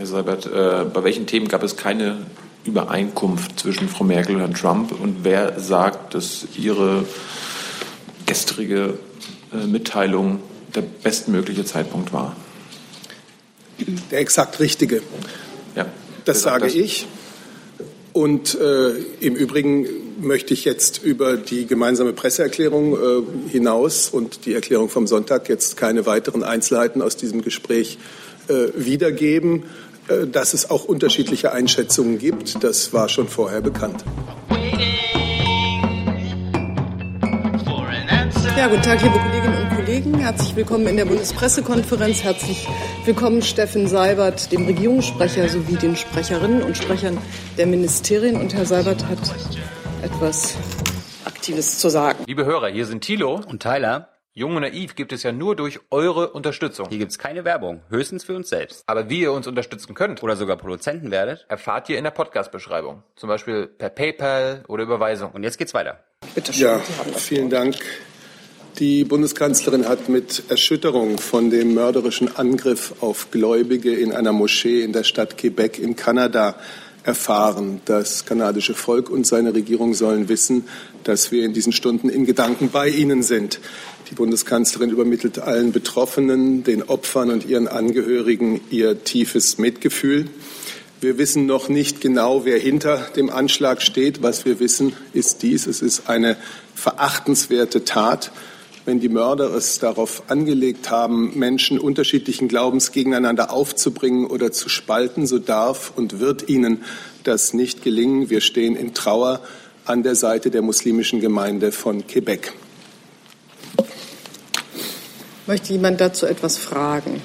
Herr Seibert, äh, bei welchen Themen gab es keine Übereinkunft zwischen Frau Merkel und Herrn Trump? Und wer sagt, dass Ihre gestrige äh, Mitteilung der bestmögliche Zeitpunkt war? Der exakt richtige. Ja. Das sage das? ich. Und äh, im Übrigen möchte ich jetzt über die gemeinsame Presseerklärung äh, hinaus und die Erklärung vom Sonntag jetzt keine weiteren Einzelheiten aus diesem Gespräch äh, wiedergeben. Äh, dass es auch unterschiedliche Einschätzungen gibt, das war schon vorher bekannt. Ja, guten Tag, liebe Kolleginnen und Kollegen. Herzlich willkommen in der Bundespressekonferenz. Herzlich willkommen Steffen Seibert, dem Regierungssprecher, sowie den Sprecherinnen und Sprechern der Ministerien. Und Herr Seibert hat etwas Aktives zu sagen. Liebe Hörer, hier sind Thilo und Tyler. Jung und Naiv gibt es ja nur durch eure Unterstützung. Hier gibt es keine Werbung, höchstens für uns selbst. Aber wie ihr uns unterstützen könnt oder sogar Produzenten werdet, erfahrt ihr in der Podcast-Beschreibung. Zum Beispiel per PayPal oder Überweisung. Und jetzt geht's weiter. Bitte schön. Ja, vielen Dank. Die Bundeskanzlerin hat mit Erschütterung von dem mörderischen Angriff auf Gläubige in einer Moschee in der Stadt Quebec in Kanada erfahren. Das kanadische Volk und seine Regierung sollen wissen, dass wir in diesen Stunden in Gedanken bei ihnen sind. Die Bundeskanzlerin übermittelt allen Betroffenen, den Opfern und ihren Angehörigen ihr tiefes Mitgefühl. Wir wissen noch nicht genau, wer hinter dem Anschlag steht. Was wir wissen, ist dies. Es ist eine verachtenswerte Tat. Wenn die Mörder es darauf angelegt haben, Menschen unterschiedlichen Glaubens gegeneinander aufzubringen oder zu spalten, so darf und wird ihnen das nicht gelingen. Wir stehen in Trauer an der Seite der muslimischen Gemeinde von Quebec. Möchte jemand dazu etwas fragen?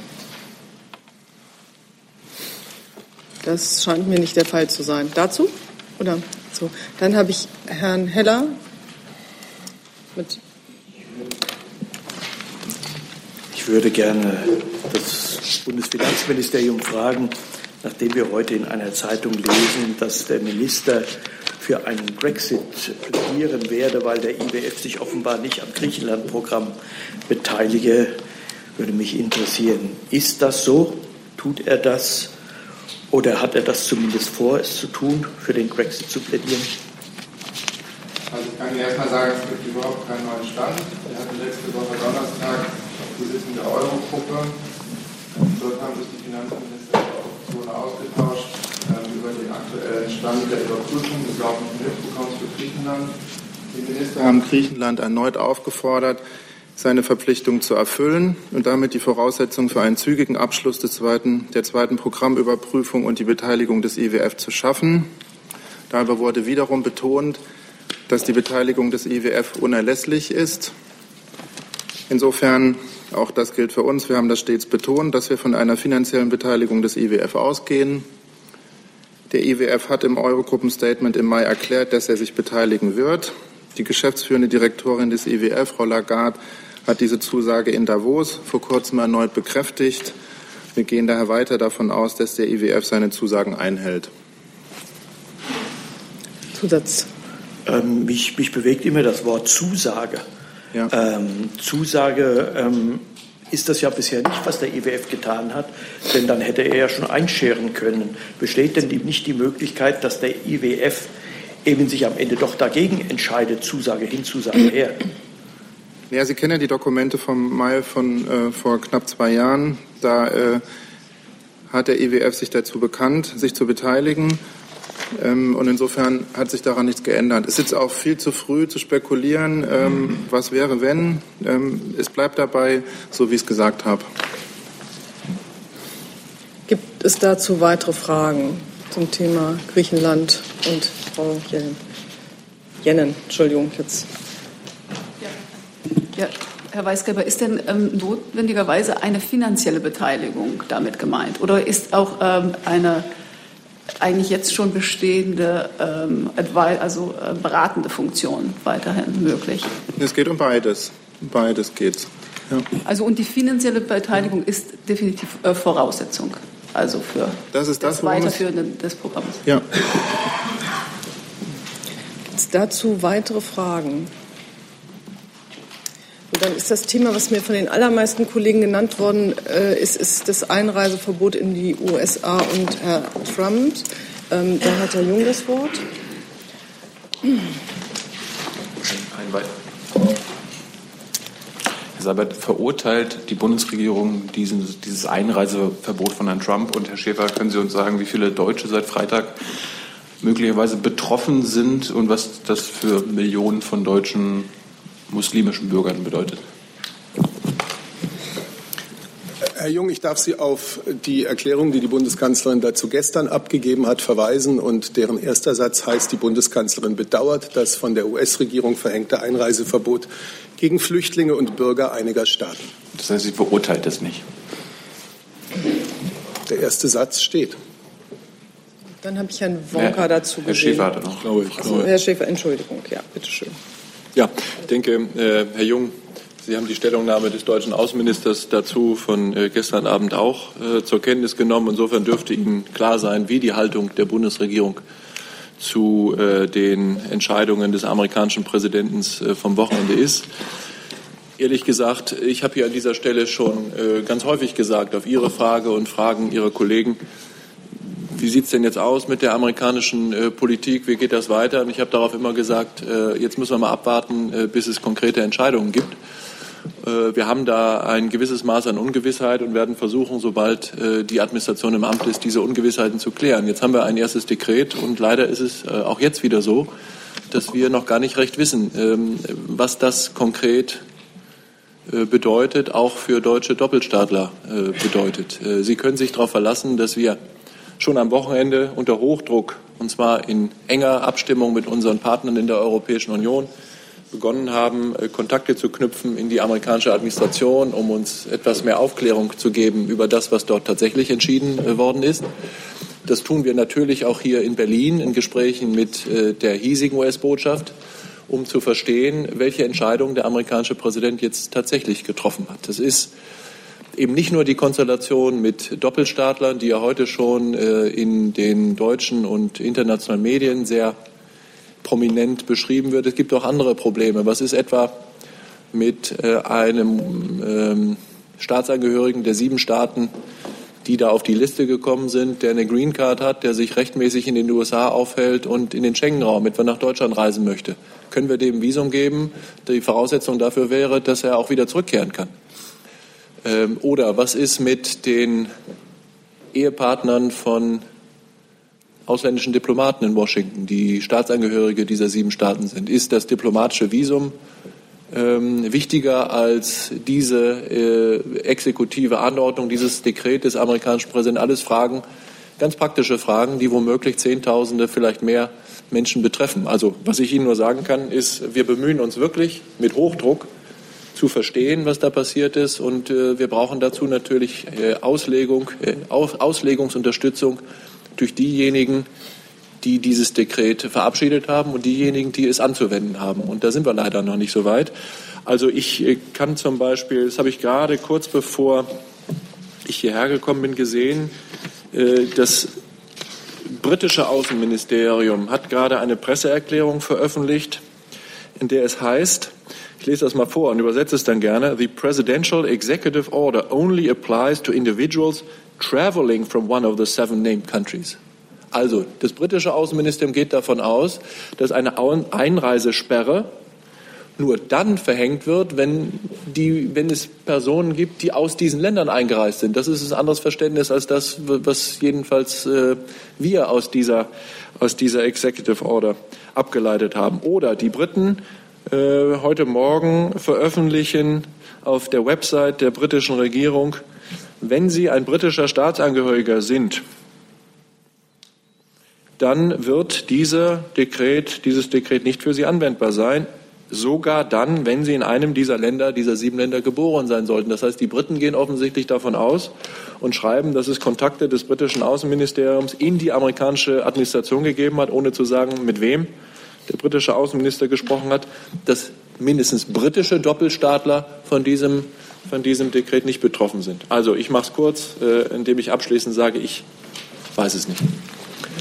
Das scheint mir nicht der Fall zu sein. Dazu? Oder so? Dann habe ich Herrn Heller mit. Ich würde gerne das Bundesfinanzministerium fragen, nachdem wir heute in einer Zeitung lesen, dass der Minister für einen Brexit plädieren werde, weil der IWF sich offenbar nicht am Griechenland-Programm beteilige, würde mich interessieren. Ist das so? Tut er das? Oder hat er das zumindest vor, es zu tun, für den Brexit zu plädieren? Also ich kann Ihnen erstmal sagen, es gibt überhaupt keinen neuen Stand. Wir hatten letzte Woche Donnerstag die Sitzung der Eurogruppe. Dort haben sich die Finanzminister der Eurozone ausgetauscht über den aktuellen Stand der Überprüfung des laufenden Hilfsprogramms für Griechenland. Die Minister haben Griechenland erneut aufgefordert, seine Verpflichtung zu erfüllen und damit die Voraussetzungen für einen zügigen Abschluss des zweiten, der zweiten Programmüberprüfung und die Beteiligung des IWF zu schaffen. Dabei wurde wiederum betont, dass die Beteiligung des IWF unerlässlich ist. Insofern, auch das gilt für uns, wir haben das stets betont, dass wir von einer finanziellen Beteiligung des IWF ausgehen. Der IWF hat im Eurogruppenstatement im Mai erklärt, dass er sich beteiligen wird. Die geschäftsführende Direktorin des IWF, Frau Lagarde, hat diese Zusage in Davos vor kurzem erneut bekräftigt. Wir gehen daher weiter davon aus, dass der IWF seine Zusagen einhält. Zusatz. Ähm, mich, mich, bewegt immer das Wort Zusage. Ja. Ähm, Zusage ähm, ist das ja bisher nicht, was der IWF getan hat, denn dann hätte er ja schon einscheren können. Besteht denn nicht die Möglichkeit, dass der IWF eben sich am Ende doch dagegen entscheidet, Zusage hin, Zusage her? Ja, Sie kennen ja die Dokumente vom Mai von äh, vor knapp zwei Jahren. Da äh, hat der IWF sich dazu bekannt, sich zu beteiligen. Ähm, und insofern hat sich daran nichts geändert. Es ist jetzt auch viel zu früh zu spekulieren, ähm, was wäre, wenn. Ähm, es bleibt dabei, so wie ich es gesagt habe. Gibt es dazu weitere Fragen zum Thema Griechenland und Frau Jennen? Jennen, Entschuldigung, jetzt. Ja. ja. Herr Weisgerber, ist denn ähm, notwendigerweise eine finanzielle Beteiligung damit gemeint? Oder ist auch ähm, eine eigentlich jetzt schon bestehende ähm, also äh, beratende Funktion weiterhin möglich? Es geht um beides. Beides geht. Ja. Also und die finanzielle Beteiligung ist definitiv äh, Voraussetzung. Also für das, ist das, das Weiterführen des Programms. Ja. Gibt es dazu weitere Fragen? Dann ist das Thema, was mir von den allermeisten Kollegen genannt worden äh, ist, ist das Einreiseverbot in die USA und Herr Trump. Ähm, da hat Herr Jung das Wort. Herr Seibert, verurteilt die Bundesregierung diesen, dieses Einreiseverbot von Herrn Trump? Und Herr Schäfer, können Sie uns sagen, wie viele Deutsche seit Freitag möglicherweise betroffen sind und was das für Millionen von deutschen muslimischen Bürgern bedeutet? Herr Jung, ich darf Sie auf die Erklärung, die die Bundeskanzlerin dazu gestern abgegeben hat, verweisen. Und deren erster Satz heißt, die Bundeskanzlerin bedauert das von der US-Regierung verhängte Einreiseverbot gegen Flüchtlinge und Bürger einiger Staaten. Das heißt, sie verurteilt es nicht. Der erste Satz steht. Dann habe ich Herrn Wonka Herr, dazu Herr gesehen. Schäfer hatte noch. Glaube ich. Also, Herr Schäfer, Entschuldigung. Ja, bitteschön. Ja, ich denke, äh, Herr Jung, Sie haben die Stellungnahme des deutschen Außenministers dazu von äh, gestern Abend auch äh, zur Kenntnis genommen. Insofern dürfte Ihnen klar sein, wie die Haltung der Bundesregierung zu den Entscheidungen des amerikanischen Präsidenten vom Wochenende ist. Ehrlich gesagt, ich habe hier an dieser Stelle schon ganz häufig gesagt, auf Ihre Frage und Fragen Ihrer Kollegen, wie sieht es denn jetzt aus mit der amerikanischen äh, Politik? Wie geht das weiter? Und ich habe darauf immer gesagt, äh, jetzt müssen wir mal abwarten, äh, bis es konkrete Entscheidungen gibt. Äh, wir haben da ein gewisses Maß an Ungewissheit und werden versuchen, sobald äh, die Administration im Amt ist, diese Ungewissheiten zu klären. Jetzt haben wir ein erstes Dekret und leider ist es äh, auch jetzt wieder so, dass wir noch gar nicht recht wissen, ähm, was das konkret bedeutet, auch für deutsche Doppelstaatler bedeutet. Sie können sich darauf verlassen, dass wir schon am Wochenende unter Hochdruck, und zwar in enger Abstimmung mit unseren Partnern in der Europäischen Union, begonnen haben, äh, Kontakte zu knüpfen in die amerikanische Administration, um uns etwas mehr Aufklärung zu geben über das, was dort tatsächlich entschieden äh, worden ist. Das tun wir natürlich auch hier in Berlin in Gesprächen mit äh, der hiesigen US-Botschaft, um zu verstehen, welche Entscheidung der amerikanische Präsident jetzt tatsächlich getroffen hat. Das ist eben nicht nur die Konstellation mit Doppelstaatlern, die ja heute schon in den deutschen und internationalen Medien sehr prominent beschrieben wird. Es gibt auch andere Probleme. Was ist etwa mit äh, einem ähm, Staatsangehörigen der sieben Staaten, die da auf die Liste gekommen sind, der eine Green Card hat, der sich rechtmäßig in den USA aufhält und in den Schengen-Raum etwa nach Deutschland reisen möchte? Können wir dem Visum geben? Die Voraussetzung dafür wäre, dass er auch wieder zurückkehren kann. Ähm, oder was ist mit den Ehepartnern von ausländischen Diplomaten in Washington, die Staatsangehörige dieser sieben Staaten sind. Ist das diplomatische Visum ähm, wichtiger als diese äh, exekutive Anordnung, dieses Dekret des amerikanischen Präsidenten? Alles Fragen, ganz praktische Fragen, die womöglich Zehntausende, vielleicht mehr Menschen betreffen. Also was ich Ihnen nur sagen kann, ist, wir bemühen uns wirklich mit Hochdruck zu verstehen, was da passiert ist. Und äh, wir brauchen dazu natürlich äh, Auslegung, äh, Auslegungsunterstützung durch diejenigen, die dieses Dekret verabschiedet haben und diejenigen, die es anzuwenden haben. Und da sind wir leider noch nicht so weit. Also ich äh, kann zum Beispiel, das habe ich gerade kurz bevor ich hierher gekommen bin, gesehen, äh, das britische Außenministerium hat gerade eine Presseerklärung veröffentlicht, in der es heißt, ich lese das mal vor und übersetze es dann gerne. The Presidential Executive Order only applies to individuals traveling from one of the seven named countries. Also, das britische Außenministerium geht davon aus, dass eine Einreisesperre nur dann verhängt wird, wenn, die, wenn es Personen gibt, die aus diesen Ländern eingereist sind. Das ist ein anderes Verständnis als das, was jedenfalls äh, wir aus dieser, aus dieser Executive Order abgeleitet haben. Oder die Briten äh, heute Morgen veröffentlichen auf der Website der britischen Regierung wenn Sie ein britischer Staatsangehöriger sind, dann wird dieser Dekret, dieses Dekret nicht für Sie anwendbar sein, sogar dann, wenn Sie in einem dieser Länder, dieser sieben Länder geboren sein sollten. Das heißt, die Briten gehen offensichtlich davon aus und schreiben, dass es Kontakte des britischen Außenministeriums in die amerikanische Administration gegeben hat, ohne zu sagen, mit wem der britische Außenminister gesprochen hat, dass mindestens britische Doppelstaatler von diesem von diesem Dekret nicht betroffen sind. Also ich mache es kurz, äh, indem ich abschließend sage, ich weiß es nicht.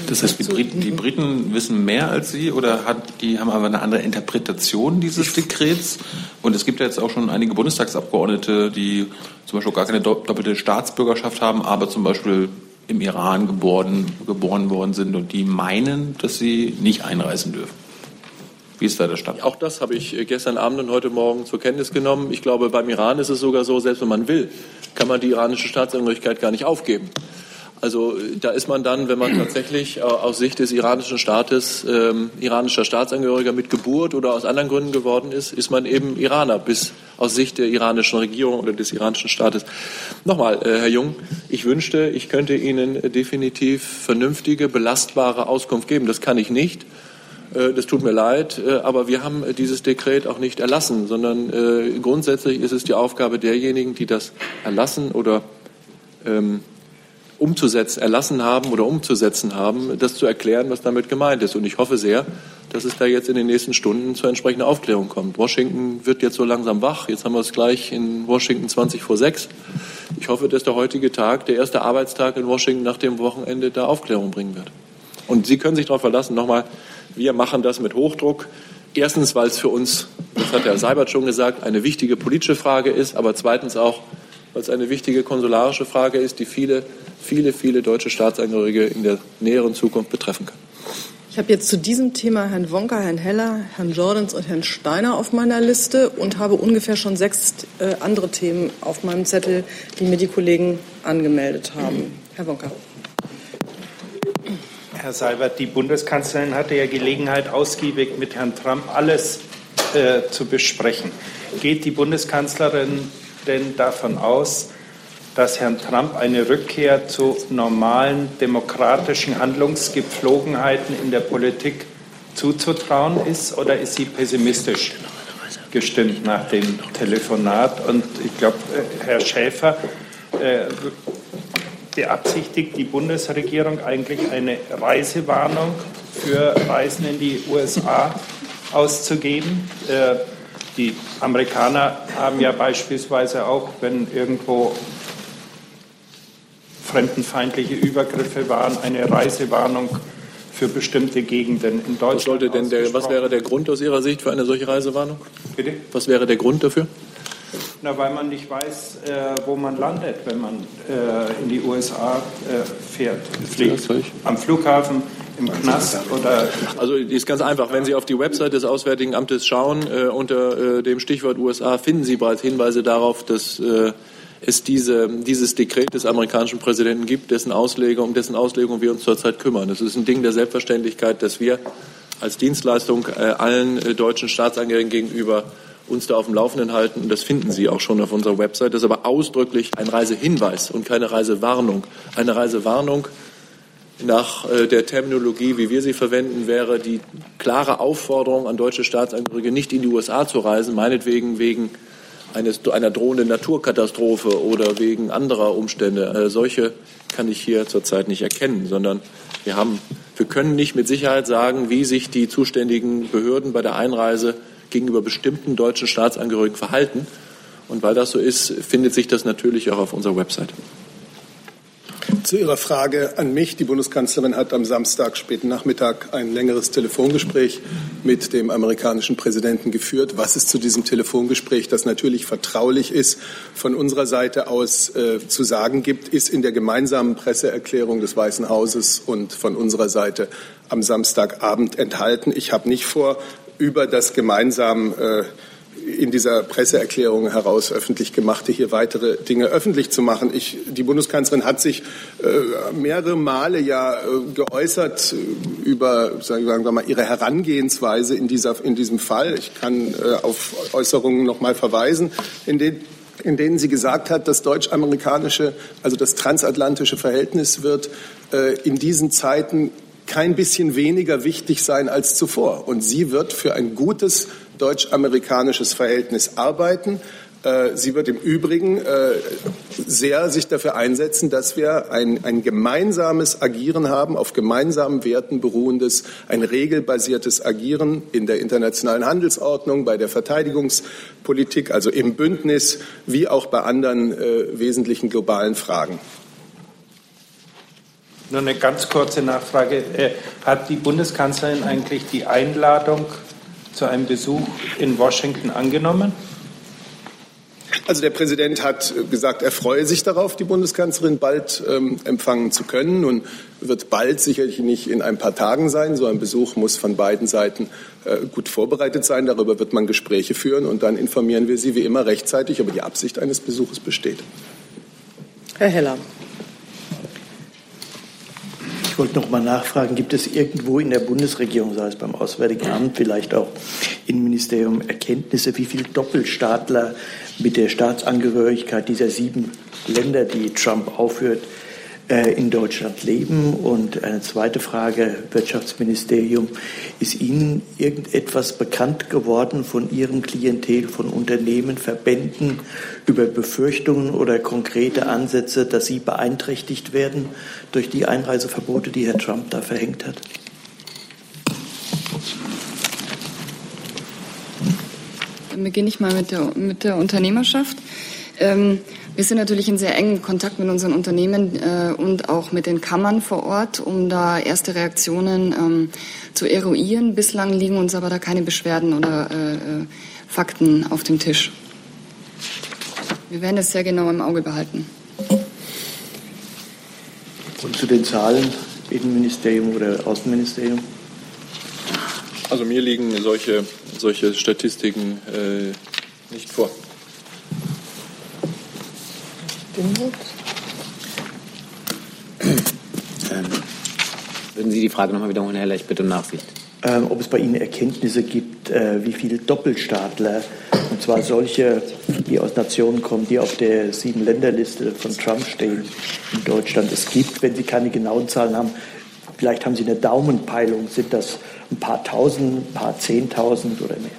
Das heißt, die Briten, die Briten wissen mehr als Sie oder hat, die haben aber eine andere Interpretation dieses Dekrets? Und es gibt ja jetzt auch schon einige Bundestagsabgeordnete, die zum Beispiel gar keine doppelte Staatsbürgerschaft haben, aber zum Beispiel im Iran geboren, geboren worden sind und die meinen, dass sie nicht einreisen dürfen. Wie ist da der Stand? Auch das habe ich gestern Abend und heute Morgen zur Kenntnis genommen. Ich glaube, beim Iran ist es sogar so, selbst wenn man will, kann man die iranische Staatsangehörigkeit gar nicht aufgeben. Also da ist man dann, wenn man tatsächlich aus Sicht des iranischen Staates ähm, iranischer Staatsangehöriger mit Geburt oder aus anderen Gründen geworden ist, ist man eben Iraner bis aus Sicht der iranischen Regierung oder des iranischen Staates. Nochmal, äh, Herr Jung, ich wünschte, ich könnte Ihnen definitiv vernünftige, belastbare Auskunft geben. Das kann ich nicht. Äh, das tut mir leid, äh, aber wir haben dieses Dekret auch nicht erlassen, sondern äh, grundsätzlich ist es die Aufgabe derjenigen, die das erlassen oder ähm, umzusetzen, erlassen haben oder umzusetzen haben, das zu erklären, was damit gemeint ist. Und ich hoffe sehr, dass es da jetzt in den nächsten Stunden zur entsprechenden Aufklärung kommt. Washington wird jetzt so langsam wach. Jetzt haben wir es gleich in Washington 20 vor 6. Ich hoffe, dass der heutige Tag, der erste Arbeitstag in Washington nach dem Wochenende, da Aufklärung bringen wird. Und Sie können sich darauf verlassen, nochmal, wir machen das mit Hochdruck. Erstens, weil es für uns, das hat Herr Seibert schon gesagt, eine wichtige politische Frage ist, aber zweitens auch, weil es eine wichtige konsularische Frage ist, die viele, viele, viele deutsche Staatsangehörige in der näheren Zukunft betreffen kann. Ich habe jetzt zu diesem Thema Herrn Wonka, Herrn Heller, Herrn Jordans und Herrn Steiner auf meiner Liste und habe ungefähr schon sechs äh, andere Themen auf meinem Zettel, die mir die Kollegen angemeldet haben. Herr Wonka. Herr Seibert, die Bundeskanzlerin hatte ja Gelegenheit, ausgiebig mit Herrn Trump alles äh, zu besprechen. Geht die Bundeskanzlerin denn davon aus, dass Herrn Trump eine Rückkehr zu normalen demokratischen Handlungsgepflogenheiten in der Politik zuzutrauen ist oder ist sie pessimistisch gestimmt nach dem Telefonat? Und ich glaube, äh, Herr Schäfer äh, beabsichtigt die Bundesregierung eigentlich eine Reisewarnung für Reisen in die USA auszugeben. Äh, die Amerikaner haben ja beispielsweise auch, wenn irgendwo fremdenfeindliche Übergriffe waren, eine Reisewarnung für bestimmte Gegenden in Deutschland. Was, sollte denn der, was wäre der Grund aus Ihrer Sicht für eine solche Reisewarnung? Bitte? Was wäre der Grund dafür? Na, weil man nicht weiß, äh, wo man landet, wenn man äh, in die USA äh, fährt, fliegt. Am Flughafen, im Knast oder. Also die ist ganz einfach. Wenn Sie auf die Website des Auswärtigen Amtes schauen, äh, unter äh, dem Stichwort USA finden Sie bereits Hinweise darauf, dass äh, es diese, dieses Dekret des amerikanischen Präsidenten gibt, dessen Auslegung, um dessen Auslegung wir uns zurzeit kümmern. Es ist ein Ding der Selbstverständlichkeit, dass wir als Dienstleistung allen deutschen Staatsangehörigen gegenüber uns da auf dem Laufenden halten. Und das finden Sie auch schon auf unserer Website. Das ist aber ausdrücklich ein Reisehinweis und keine Reisewarnung. Eine Reisewarnung nach äh, der Terminologie, wie wir sie verwenden, wäre die klare Aufforderung an deutsche Staatsangehörige, nicht in die USA zu reisen, meinetwegen wegen eines, einer drohenden Naturkatastrophe oder wegen anderer Umstände. Äh, solche kann ich hier zurzeit nicht erkennen, sondern wir, haben, wir können nicht mit Sicherheit sagen, wie sich die zuständigen Behörden bei der Einreise gegenüber bestimmten deutschen Staatsangehörigen verhalten. Und weil das so ist, findet sich das natürlich auch auf unserer Website. Zu Ihrer Frage an mich. Die Bundeskanzlerin hat am Samstag späten Nachmittag ein längeres Telefongespräch mit dem amerikanischen Präsidenten geführt. Was ist zu diesem Telefongespräch, das natürlich vertraulich ist, von unserer Seite aus äh, zu sagen gibt, ist in der gemeinsamen Presseerklärung des Weißen Hauses und von unserer Seite am Samstagabend enthalten. Ich habe nicht vor, über das gemeinsam äh, in dieser Presseerklärung heraus öffentlich gemachte hier weitere Dinge öffentlich zu machen. Ich, die Bundeskanzlerin hat sich äh, mehrere Male ja äh, geäußert äh, über sagen wir mal ihre Herangehensweise in, dieser, in diesem Fall. Ich kann äh, auf Äußerungen noch mal verweisen, in denen in denen sie gesagt hat, das deutsch-amerikanische, also das transatlantische Verhältnis wird äh, in diesen Zeiten kein bisschen weniger wichtig sein als zuvor. Und sie wird für ein gutes deutsch-amerikanisches Verhältnis arbeiten. Äh, sie wird im Übrigen äh, sehr sich dafür einsetzen, dass wir ein, ein gemeinsames Agieren haben, auf gemeinsamen Werten beruhendes, ein regelbasiertes Agieren in der internationalen Handelsordnung, bei der Verteidigungspolitik, also im Bündnis, wie auch bei anderen äh, wesentlichen globalen Fragen. Nur eine ganz kurze Nachfrage. Äh, hat die Bundeskanzlerin eigentlich die Einladung zu einem Besuch in Washington angenommen? Also der Präsident hat gesagt, er freue sich darauf, die Bundeskanzlerin bald ähm, empfangen zu können. Nun wird bald sicherlich nicht in ein paar Tagen sein. So ein Besuch muss von beiden Seiten äh, gut vorbereitet sein. Darüber wird man Gespräche führen und dann informieren wir Sie wie immer rechtzeitig. Aber die Absicht eines Besuches besteht. Herr Heller. Ich wollte noch mal nachfragen, gibt es irgendwo in der Bundesregierung, sei es beim Auswärtigen Amt, vielleicht auch im Ministerium, Erkenntnisse, wie viele Doppelstaatler mit der Staatsangehörigkeit dieser sieben Länder, die Trump aufführt, äh, in Deutschland leben? Und eine zweite Frage, Wirtschaftsministerium, ist Ihnen irgendetwas bekannt geworden von Ihrem Klientel, von Unternehmen, Verbänden über Befürchtungen oder konkrete Ansätze, dass sie beeinträchtigt werden durch die Einreiseverbote, die Herr Trump da verhängt hat? Dann beginne ich mal mit der, mit der Unternehmerschaft. Ähm, wir sind natürlich in sehr engem Kontakt mit unseren Unternehmen äh, und auch mit den Kammern vor Ort, um da erste Reaktionen ähm, zu eruieren. Bislang liegen uns aber da keine Beschwerden oder äh, äh, Fakten auf dem Tisch. Wir werden es sehr genau im Auge behalten. Und zu den Zahlen, Innenministerium oder Außenministerium? Also mir liegen solche, solche Statistiken äh, nicht vor. Ähm, würden Sie die Frage nochmal wiederholen, Herr Lech, bitte um Nachsicht. Ähm, ob es bei Ihnen Erkenntnisse gibt, äh, wie viele Doppelstaatler, und zwar solche, die aus Nationen kommen, die auf der Sieben-Länder-Liste von Trump stehen, in Deutschland es gibt. Wenn Sie keine genauen Zahlen haben, vielleicht haben Sie eine Daumenpeilung. Sind das ein paar Tausend, ein paar Zehntausend oder mehr?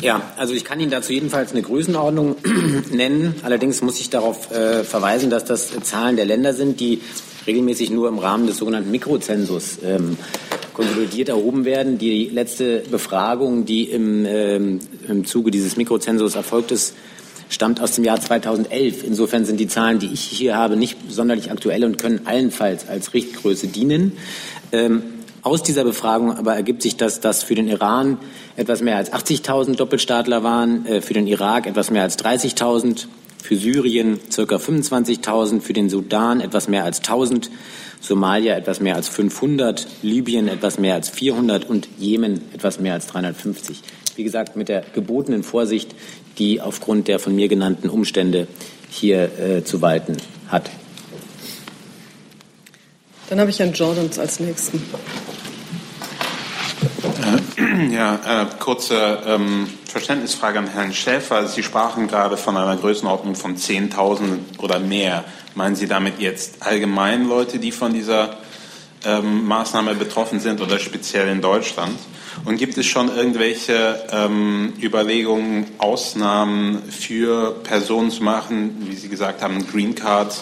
Ja, also ich kann Ihnen dazu jedenfalls eine Größenordnung nennen. Allerdings muss ich darauf äh, verweisen, dass das Zahlen der Länder sind, die regelmäßig nur im Rahmen des sogenannten Mikrozensus ähm, konsolidiert erhoben werden. Die letzte Befragung, die im, ähm, im Zuge dieses Mikrozensus erfolgt ist, stammt aus dem Jahr 2011. Insofern sind die Zahlen, die ich hier habe, nicht sonderlich aktuell und können allenfalls als Richtgröße dienen. Ähm, aus dieser Befragung aber ergibt sich, dass das für den Iran etwas mehr als 80.000 Doppelstaatler waren, äh, für den Irak etwas mehr als 30.000, für Syrien circa 25.000, für den Sudan etwas mehr als 1.000, Somalia etwas mehr als 500, Libyen etwas mehr als 400 und Jemen etwas mehr als 350. Wie gesagt, mit der gebotenen Vorsicht, die aufgrund der von mir genannten Umstände hier äh, zu walten hat. Dann habe ich Herrn Jordans als Nächsten. Ja, äh, kurze ähm, Verständnisfrage an Herrn Schäfer. Sie sprachen gerade von einer Größenordnung von 10.000 oder mehr. Meinen Sie damit jetzt allgemein Leute, die von dieser ähm, Maßnahme betroffen sind oder speziell in Deutschland? Und gibt es schon irgendwelche ähm, Überlegungen, Ausnahmen für Personen zu machen, wie Sie gesagt haben, Green Card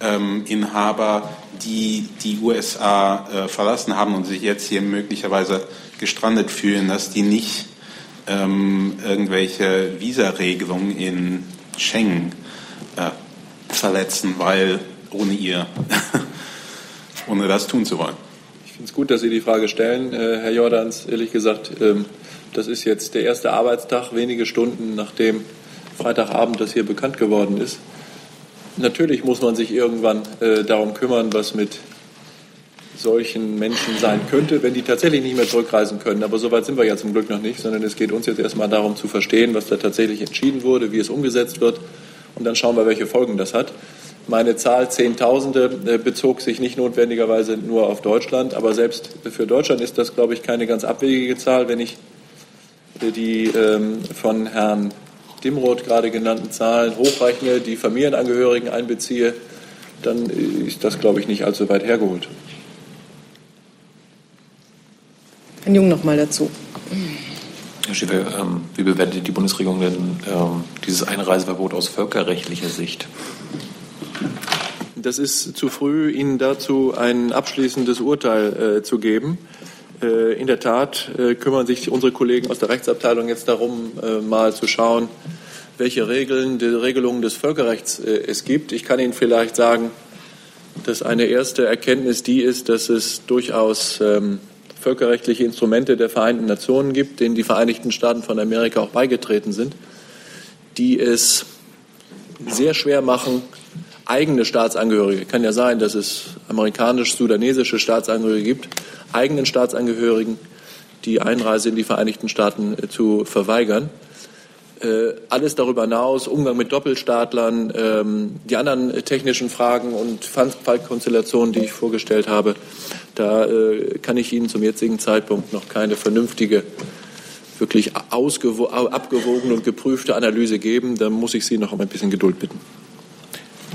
ähm, Inhaber, die die USA äh, verlassen haben und sich jetzt hier möglicherweise gestrandet fühlen, dass die nicht ähm, irgendwelche Visaregelungen in Schengen äh, verletzen, weil ohne ihr, ohne das tun zu wollen. Ich finde es gut, dass Sie die Frage stellen, äh, Herr Jordans. Ehrlich gesagt, ähm, das ist jetzt der erste Arbeitstag, wenige Stunden nachdem Freitagabend das hier bekannt geworden ist. Natürlich muss man sich irgendwann äh, darum kümmern, was mit solchen Menschen sein könnte, wenn die tatsächlich nicht mehr zurückreisen können. Aber so weit sind wir ja zum Glück noch nicht, sondern es geht uns jetzt erstmal darum zu verstehen, was da tatsächlich entschieden wurde, wie es umgesetzt wird. Und dann schauen wir, welche Folgen das hat. Meine Zahl Zehntausende äh, bezog sich nicht notwendigerweise nur auf Deutschland, aber selbst für Deutschland ist das, glaube ich, keine ganz abwegige Zahl, wenn ich äh, die ähm, von Herrn Dimroth gerade genannten Zahlen hochrechne, die Familienangehörigen einbeziehe, dann ist das, glaube ich, nicht allzu weit hergeholt. Herr Jung noch mal dazu. Herr Schäfer, ähm, wie bewertet die Bundesregierung denn ähm, dieses Einreiseverbot aus völkerrechtlicher Sicht? Das ist zu früh, Ihnen dazu ein abschließendes Urteil äh, zu geben. Äh, in der Tat äh, kümmern sich unsere Kollegen aus der Rechtsabteilung jetzt darum, äh, mal zu schauen, welche Regeln, die Regelungen des Völkerrechts es gibt. Ich kann Ihnen vielleicht sagen, dass eine erste Erkenntnis die ist, dass es durchaus ähm, völkerrechtliche Instrumente der Vereinten Nationen gibt, denen die Vereinigten Staaten von Amerika auch beigetreten sind, die es sehr schwer machen, eigene Staatsangehörige, kann ja sein, dass es amerikanisch-sudanesische Staatsangehörige gibt, eigenen Staatsangehörigen die Einreise in die Vereinigten Staaten äh, zu verweigern. Äh, alles darüber hinaus, Umgang mit Doppelstaatlern, ähm, die anderen technischen Fragen und Fallkonstellationen, die ich vorgestellt habe, da äh, kann ich Ihnen zum jetzigen Zeitpunkt noch keine vernünftige, wirklich abgewogene und geprüfte Analyse geben. Da muss ich Sie noch um ein bisschen Geduld bitten.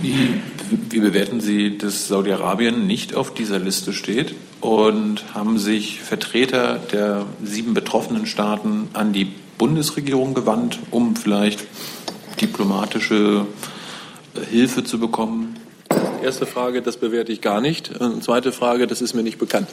Wie, wie bewerten Sie, dass Saudi-Arabien nicht auf dieser Liste steht? Und haben sich Vertreter der sieben betroffenen Staaten an die Bundesregierung gewandt, um vielleicht diplomatische äh, Hilfe zu bekommen? Erste Frage, das bewerte ich gar nicht. Und zweite Frage, das ist mir nicht bekannt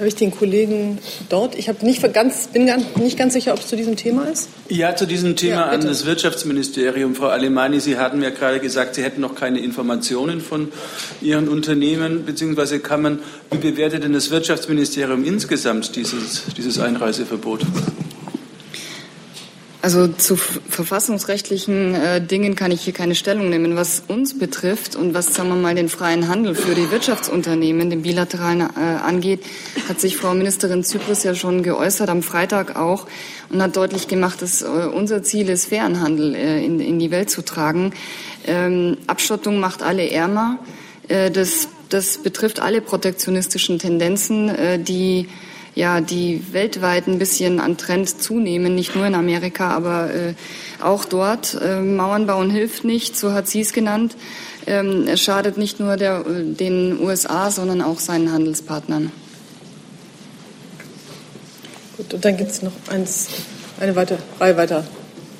habe ich den Kollegen dort. Ich nicht ganz, bin nicht ganz sicher, ob es zu diesem Thema ist. Ja, zu diesem Thema ja, an das Wirtschaftsministerium. Frau Alemani, Sie hatten ja gerade gesagt, Sie hätten noch keine Informationen von Ihren Unternehmen, beziehungsweise kann man, wie bewertet denn das Wirtschaftsministerium insgesamt dieses, dieses Einreiseverbot? Also zu verfassungsrechtlichen äh, Dingen kann ich hier keine Stellung nehmen. Was uns betrifft und was, sagen wir mal, den freien Handel für die Wirtschaftsunternehmen, den bilateralen äh, angeht, hat sich Frau Ministerin Zypris ja schon geäußert, am Freitag auch, und hat deutlich gemacht, dass äh, unser Ziel ist, fairen Handel äh, in, in, die Welt zu tragen. Ähm, Abschottung macht alle ärmer. Äh, das, das betrifft alle protektionistischen Tendenzen, äh, die ja, die weltweit ein bisschen an Trend zunehmen, nicht nur in Amerika, aber äh, auch dort. Äh, Mauern bauen hilft nicht, so hat sie es genannt. Ähm, es schadet nicht nur der, den USA, sondern auch seinen Handelspartnern. Gut, und dann gibt es noch eins, eine weitere Reihe weiter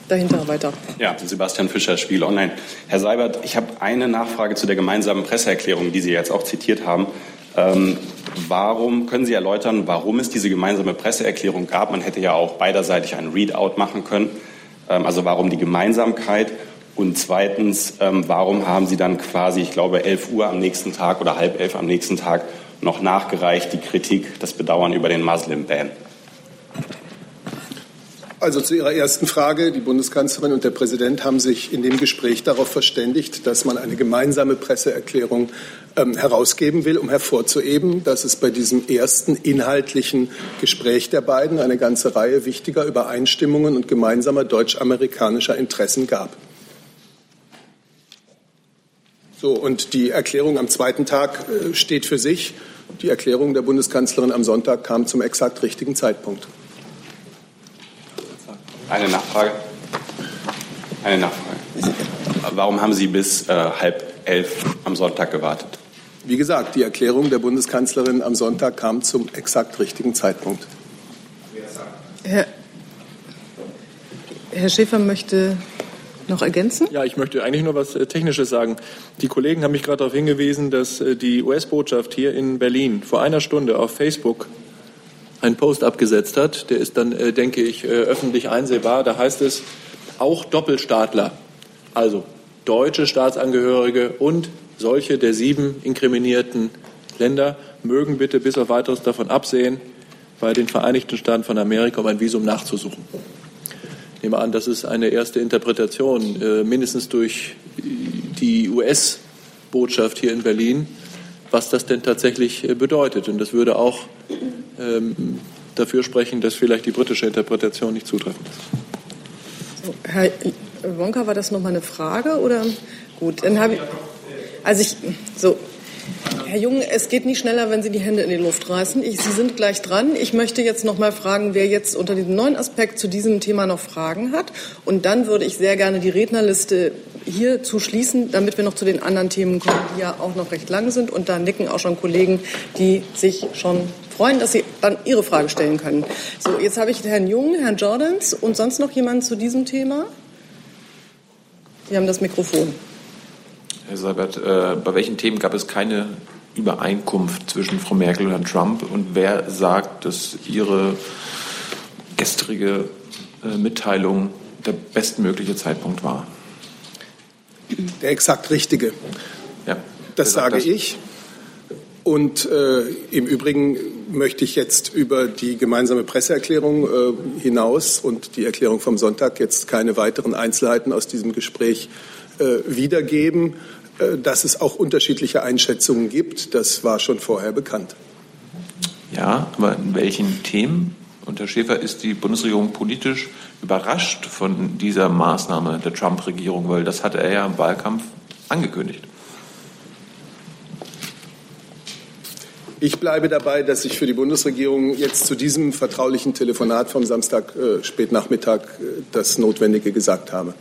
dahinter weiter. Ja, Sebastian Fischer, Spiel Online. Herr Seibert, ich habe eine Nachfrage zu der gemeinsamen Presseerklärung, die Sie jetzt auch zitiert haben. Ähm, warum, können Sie erläutern, warum es diese gemeinsame Presseerklärung gab? Man hätte ja auch beiderseitig einen Readout machen können. Ähm, also warum die Gemeinsamkeit? Und zweitens, ähm, warum haben Sie dann quasi, ich glaube, 11 Uhr am nächsten Tag oder halb elf am nächsten Tag noch nachgereicht, die Kritik, das Bedauern über den Muslim-Ban? Also zu Ihrer ersten Frage. Die Bundeskanzlerin und der Präsident haben sich in dem Gespräch darauf verständigt, dass man eine gemeinsame Presseerklärung ähm, herausgeben will, um hervorzuheben, dass es bei diesem ersten inhaltlichen Gespräch der beiden eine ganze Reihe wichtiger Übereinstimmungen und gemeinsamer deutsch-amerikanischer Interessen gab. So, und die Erklärung am zweiten Tag äh, steht für sich. Die Erklärung der Bundeskanzlerin am Sonntag kam zum exakt richtigen Zeitpunkt. Eine Nachfrage. Eine Nachfrage. Warum haben Sie bis äh, halb elf am Sonntag gewartet? Wie gesagt, die Erklärung der Bundeskanzlerin am Sonntag kam zum exakt richtigen Zeitpunkt. Herr, Herr Schäfer möchte noch ergänzen? Ja, ich möchte eigentlich nur was äh, Technisches sagen. Die Kollegen haben mich gerade darauf hingewiesen, dass äh, die US-Botschaft hier in Berlin vor einer Stunde auf Facebook einen Post abgesetzt hat. Der ist dann, äh, denke ich, äh, öffentlich einsehbar. Da heißt es, auch Doppelstaatler, also deutsche Staatsangehörige und solche der sieben inkriminierten Länder, mögen bitte bis auf weiteres davon absehen, bei den Vereinigten Staaten von Amerika um ein Visum nachzusuchen. Ich nehme an, das ist eine erste Interpretation, äh, mindestens durch die US-Botschaft hier in Berlin, was das denn tatsächlich bedeutet. Und das würde auch ähm, dafür sprechen, dass vielleicht die britische Interpretation nicht zutreffend ist. So, Herr Wonka, war das noch mal eine Frage oder gut? Dann habe ich, also ich so. Herr Jung, es geht nicht schneller, wenn Sie die Hände in die Luft reißen. Ich, Sie sind gleich dran. Ich möchte jetzt noch mal fragen, wer jetzt unter diesem neuen Aspekt zu diesem Thema noch Fragen hat. Und dann würde ich sehr gerne die Rednerliste hier zu schließen, damit wir noch zu den anderen Themen kommen, die ja auch noch recht lang sind. Und da nicken auch schon Kollegen, die sich schon freuen, dass Sie dann Ihre Frage stellen können. So, jetzt habe ich Herrn Jung, Herrn Jordans und sonst noch jemanden zu diesem Thema? Sie haben das Mikrofon. Herr Seibert, äh, bei welchen Themen gab es keine Übereinkunft zwischen Frau Merkel und Herrn Trump? Und wer sagt, dass Ihre gestrige äh, Mitteilung der bestmögliche Zeitpunkt war? Der exakt richtige. Ja. Das sage das? ich. Und äh, im Übrigen möchte ich jetzt über die gemeinsame Presseerklärung äh, hinaus und die Erklärung vom Sonntag jetzt keine weiteren Einzelheiten aus diesem Gespräch äh, wiedergeben. Äh, dass es auch unterschiedliche Einschätzungen gibt, das war schon vorher bekannt. Ja, aber in welchen Themen, und Herr Schäfer, ist die Bundesregierung politisch überrascht von dieser Maßnahme der Trump-Regierung? Weil das hatte er ja im Wahlkampf angekündigt. Ich bleibe dabei, dass ich für die Bundesregierung jetzt zu diesem vertraulichen Telefonat vom Samstag äh, spätnachmittag äh, das Notwendige gesagt habe.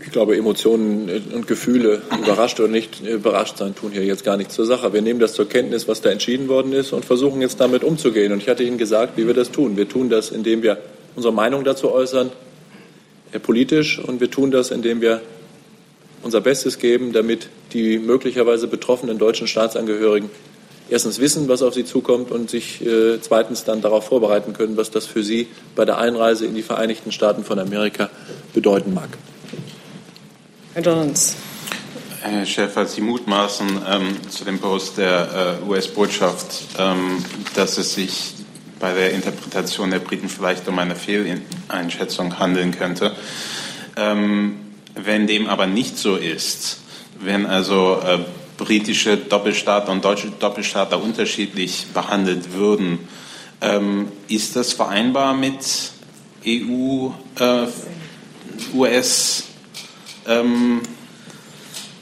Ich glaube, Emotionen und Gefühle, überrascht oder nicht überrascht sein, tun hier jetzt gar nichts zur Sache. Wir nehmen das zur Kenntnis, was da entschieden worden ist und versuchen jetzt damit umzugehen. Und ich hatte Ihnen gesagt, wie wir das tun. Wir tun das, indem wir unsere Meinung dazu äußern, äh, politisch, und wir tun das, indem wir unser Bestes geben, damit die möglicherweise betroffenen deutschen Staatsangehörigen erstens wissen, was auf sie zukommt und sich äh, zweitens dann darauf vorbereiten können, was das für sie bei der Einreise in die Vereinigten Staaten von Amerika bedeuten mag. Herr. Herr Schäfer, Sie mutmaßen ähm, zu dem Post der äh, US-Botschaft, ähm, dass es sich bei der Interpretation der Briten vielleicht um eine Fehleinschätzung handeln könnte. Ähm, wenn dem aber nicht so ist, wenn also äh, britische Doppelstaater und deutsche Doppelstaater unterschiedlich behandelt würden, ähm, ist das vereinbar mit EU, äh, US ähm,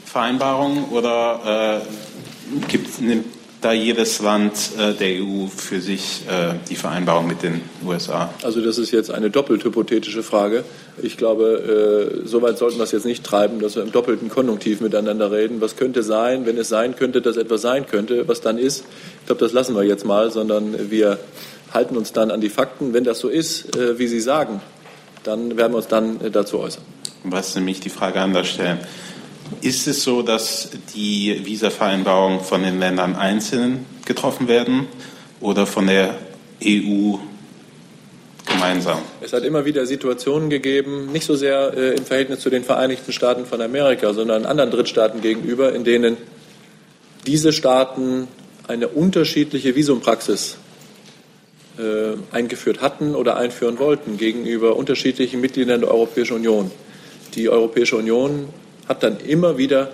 Vereinbarungen oder äh, gibt, nimmt da jedes Land äh, der EU für sich äh, die Vereinbarung mit den USA? Also das ist jetzt eine doppelt hypothetische Frage. Ich glaube, äh, so weit sollten wir es jetzt nicht treiben, dass wir im doppelten Konjunktiv miteinander reden. Was könnte sein, wenn es sein könnte, dass etwas sein könnte, was dann ist? Ich glaube, das lassen wir jetzt mal, sondern wir halten uns dann an die Fakten. Wenn das so ist, äh, wie Sie sagen, dann werden wir uns dann äh, dazu äußern. Was nämlich die Frage anders stellen. Ist es so, dass die Visavereinbarungen von den Ländern einzeln getroffen werden oder von der EU gemeinsam? Es hat immer wieder Situationen gegeben, nicht so sehr äh, im Verhältnis zu den Vereinigten Staaten von Amerika, sondern anderen Drittstaaten gegenüber, in denen diese Staaten eine unterschiedliche Visumpraxis äh, eingeführt hatten oder einführen wollten gegenüber unterschiedlichen Mitgliedern der Europäischen Union. Die Europäische Union hat dann immer wieder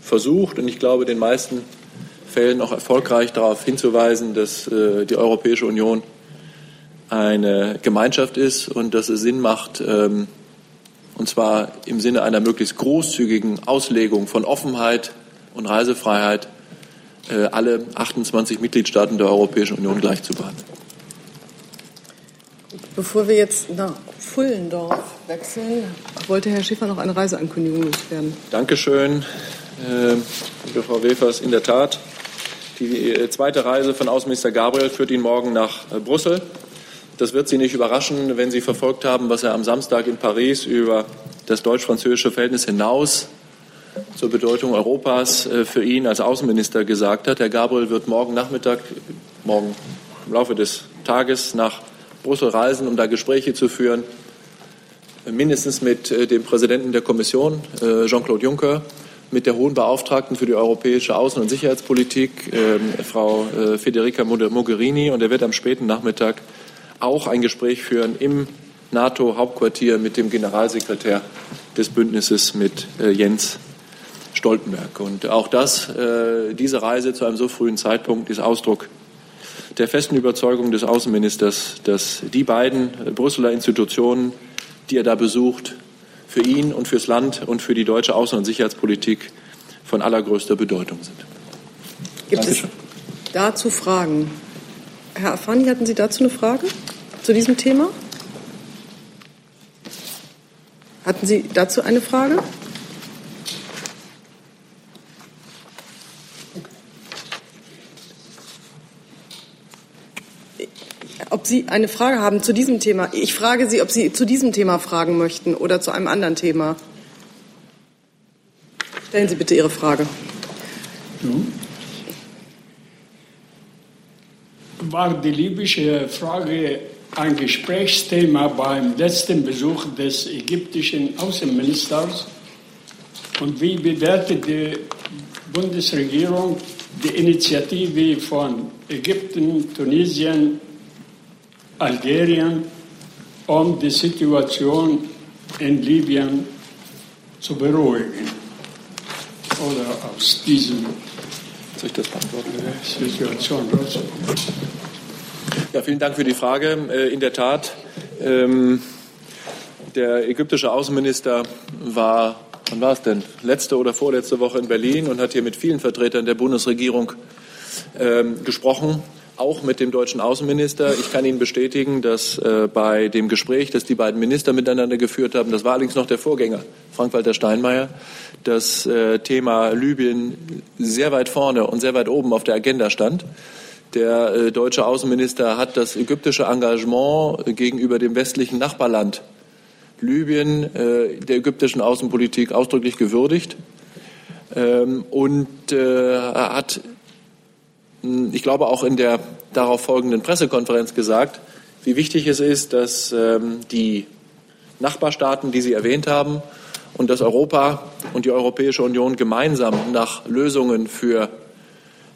versucht und ich glaube, in den meisten Fällen auch erfolgreich darauf hinzuweisen, dass äh, die Europäische Union eine Gemeinschaft ist und dass es Sinn macht, ähm, und zwar im Sinne einer möglichst großzügigen Auslegung von Offenheit und Reisefreiheit, äh, alle 28 Mitgliedstaaten der Europäischen Union gleich zu behandeln. Bevor wir jetzt nach Pfullendorf wechseln, wollte Herr Schäfer noch eine Reiseankündigung loswerden. Dankeschön, äh, liebe Frau Wefers. In der Tat, die äh, zweite Reise von Außenminister Gabriel führt ihn morgen nach äh, Brüssel. Das wird Sie nicht überraschen, wenn Sie verfolgt haben, was er am Samstag in Paris über das deutsch-französische Verhältnis hinaus zur Bedeutung Europas äh, für ihn als Außenminister gesagt hat. Herr Gabriel wird morgen Nachmittag, morgen im Laufe des Tages nach Brüssel reisen, um da Gespräche zu führen mindestens mit äh, dem Präsidenten der Kommission, äh, Jean-Claude Juncker, mit der hohen Beauftragten für die europäische Außen- und Sicherheitspolitik, ähm, Frau äh, Federica Mogherini. Und er wird am späten Nachmittag auch ein Gespräch führen im NATO-Hauptquartier mit dem Generalsekretär des Bündnisses, mit Jens Stoltenberg. Und auch das, diese Reise zu einem so frühen Zeitpunkt ist Ausdruck der festen Überzeugung des Außenministers, dass die beiden Brüsseler Institutionen die er da besucht, für ihn und fürs Land und für die deutsche Außen- und Sicherheitspolitik von allergrößter Bedeutung sind. Gibt Dankeschön. es dazu Fragen? Herr Afani, hatten Sie dazu eine Frage zu diesem Thema? Hatten Sie dazu eine Frage? Sie eine Frage haben zu diesem Thema. Ich frage Sie, ob Sie zu diesem Thema fragen möchten oder zu einem anderen Thema. Stellen Sie bitte Ihre Frage. War die libysche Frage ein Gesprächsthema beim letzten Besuch des ägyptischen Außenministers? Und wie bewertet die Bundesregierung die Initiative von Ägypten, Tunesien, Algerien, um die Situation in Libyen zu beruhigen? Oder aus diesem soll ich das beantworten? Situation rauszukommen? Ja, vielen Dank für die Frage. Äh, in der Tat, ähm, der ägyptische Außenminister war, wann war es denn? Letzte oder vorletzte Woche in Berlin und hat hier mit vielen Vertretern der Bundesregierung ähm, gesprochen auch mit dem deutschen Außenminister. Ich kann Ihnen bestätigen, dass äh, bei dem Gespräch, das die beiden Minister miteinander geführt haben, das war allerdings noch der Vorgänger, Frank-Walter Steinmeier, das äh, Thema Libyen sehr weit vorne und sehr weit oben auf der Agenda stand. Der äh, deutsche Außenminister hat das ägyptische Engagement gegenüber dem westlichen Nachbarland Libyen äh, der ägyptischen Außenpolitik ausdrücklich gewürdigt ähm, und hat, ich glaube, auch in der darauf folgenden Pressekonferenz gesagt, wie wichtig es ist, dass ähm, die Nachbarstaaten, die Sie erwähnt haben, und dass Europa und die Europäische Union gemeinsam nach Lösungen für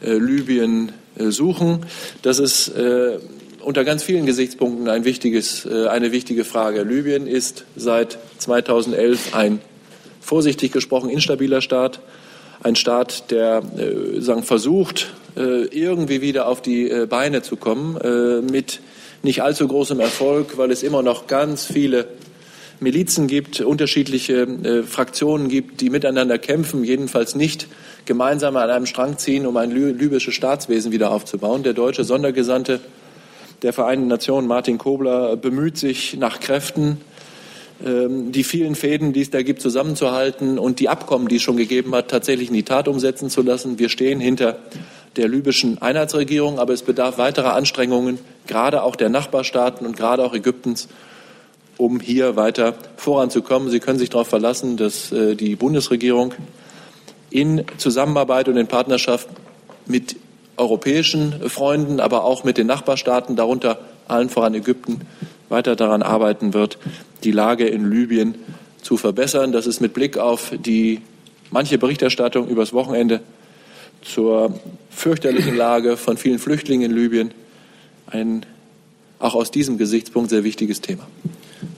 äh, Libyen äh, suchen. Das ist äh, unter ganz vielen Gesichtspunkten ein eine wichtige Frage. Libyen ist seit 2011 ein vorsichtig gesprochen instabiler Staat, ein Staat, der äh, sagen, versucht, äh, irgendwie wieder auf die Beine zu kommen, mit nicht allzu großem Erfolg, weil es immer noch ganz viele Milizen gibt, unterschiedliche äh, Fraktionen gibt, die miteinander kämpfen, jedenfalls nicht gemeinsam an einem Strang ziehen, um ein libysches Staatswesen wieder aufzubauen. Der deutsche Sondergesandte der Vereinten Nationen, Martin Kobler, bemüht sich nach Kräften, die vielen Fäden, die es da gibt, zusammenzuhalten und die Abkommen, die es schon gegeben hat, tatsächlich in die Tat umsetzen zu lassen. Wir stehen hinter der libyschen Einheitsregierung, aber es bedarf weiterer Anstrengungen, gerade auch der Nachbarstaaten und gerade auch Ägyptens, um hier weiter voranzukommen. Sie können sich darauf verlassen, dass äh, die Bundesregierung in Zusammenarbeit und in Partnerschaft mit europäischen Freunden, aber auch mit den Nachbarstaaten, darunter allen voran Ägypten, weiter daran arbeiten wird, die Lage in Libyen zu verbessern. Das ist mit Blick auf die manche Berichterstattung übers Wochenende zur fürchterlichen Lage von vielen Flüchtlingen in Libyen ein auch aus diesem Gesichtspunkt sehr wichtiges Thema.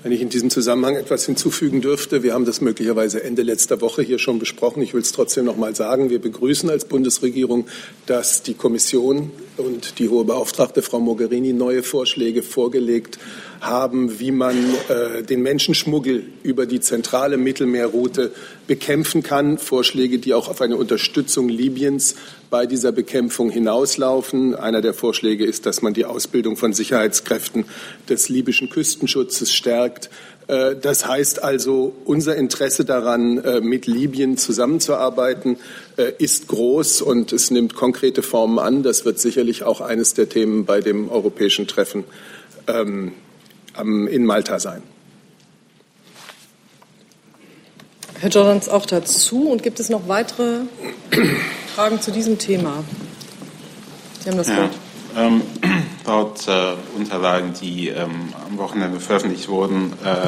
Wenn ich in diesem Zusammenhang etwas hinzufügen dürfte, wir haben das möglicherweise Ende letzter Woche hier schon besprochen. Ich will es trotzdem noch mal sagen. Wir begrüßen als Bundesregierung, dass die Kommission und die hohe Beauftragte Frau Mogherini neue Vorschläge vorgelegt haben, wie man äh, den Menschenschmuggel über die zentrale Mittelmeerroute bekämpfen kann. Vorschläge, die auch auf eine Unterstützung Libyens bei dieser Bekämpfung hinauslaufen. Einer der Vorschläge ist, dass man die Ausbildung von Sicherheitskräften des libyschen Küstenschutzes stärkt. Äh, das heißt also, unser Interesse daran, äh, mit Libyen zusammenzuarbeiten, äh, ist groß und es nimmt konkrete Formen an. Das wird sicherlich auch eines der Themen bei dem europäischen Treffen ähm, in Malta sein. Herr Jordans auch dazu. Und gibt es noch weitere Fragen zu diesem Thema? Sie haben das ja, Wort. Ähm, laut äh, Unterlagen, die ähm, am Wochenende veröffentlicht wurden äh,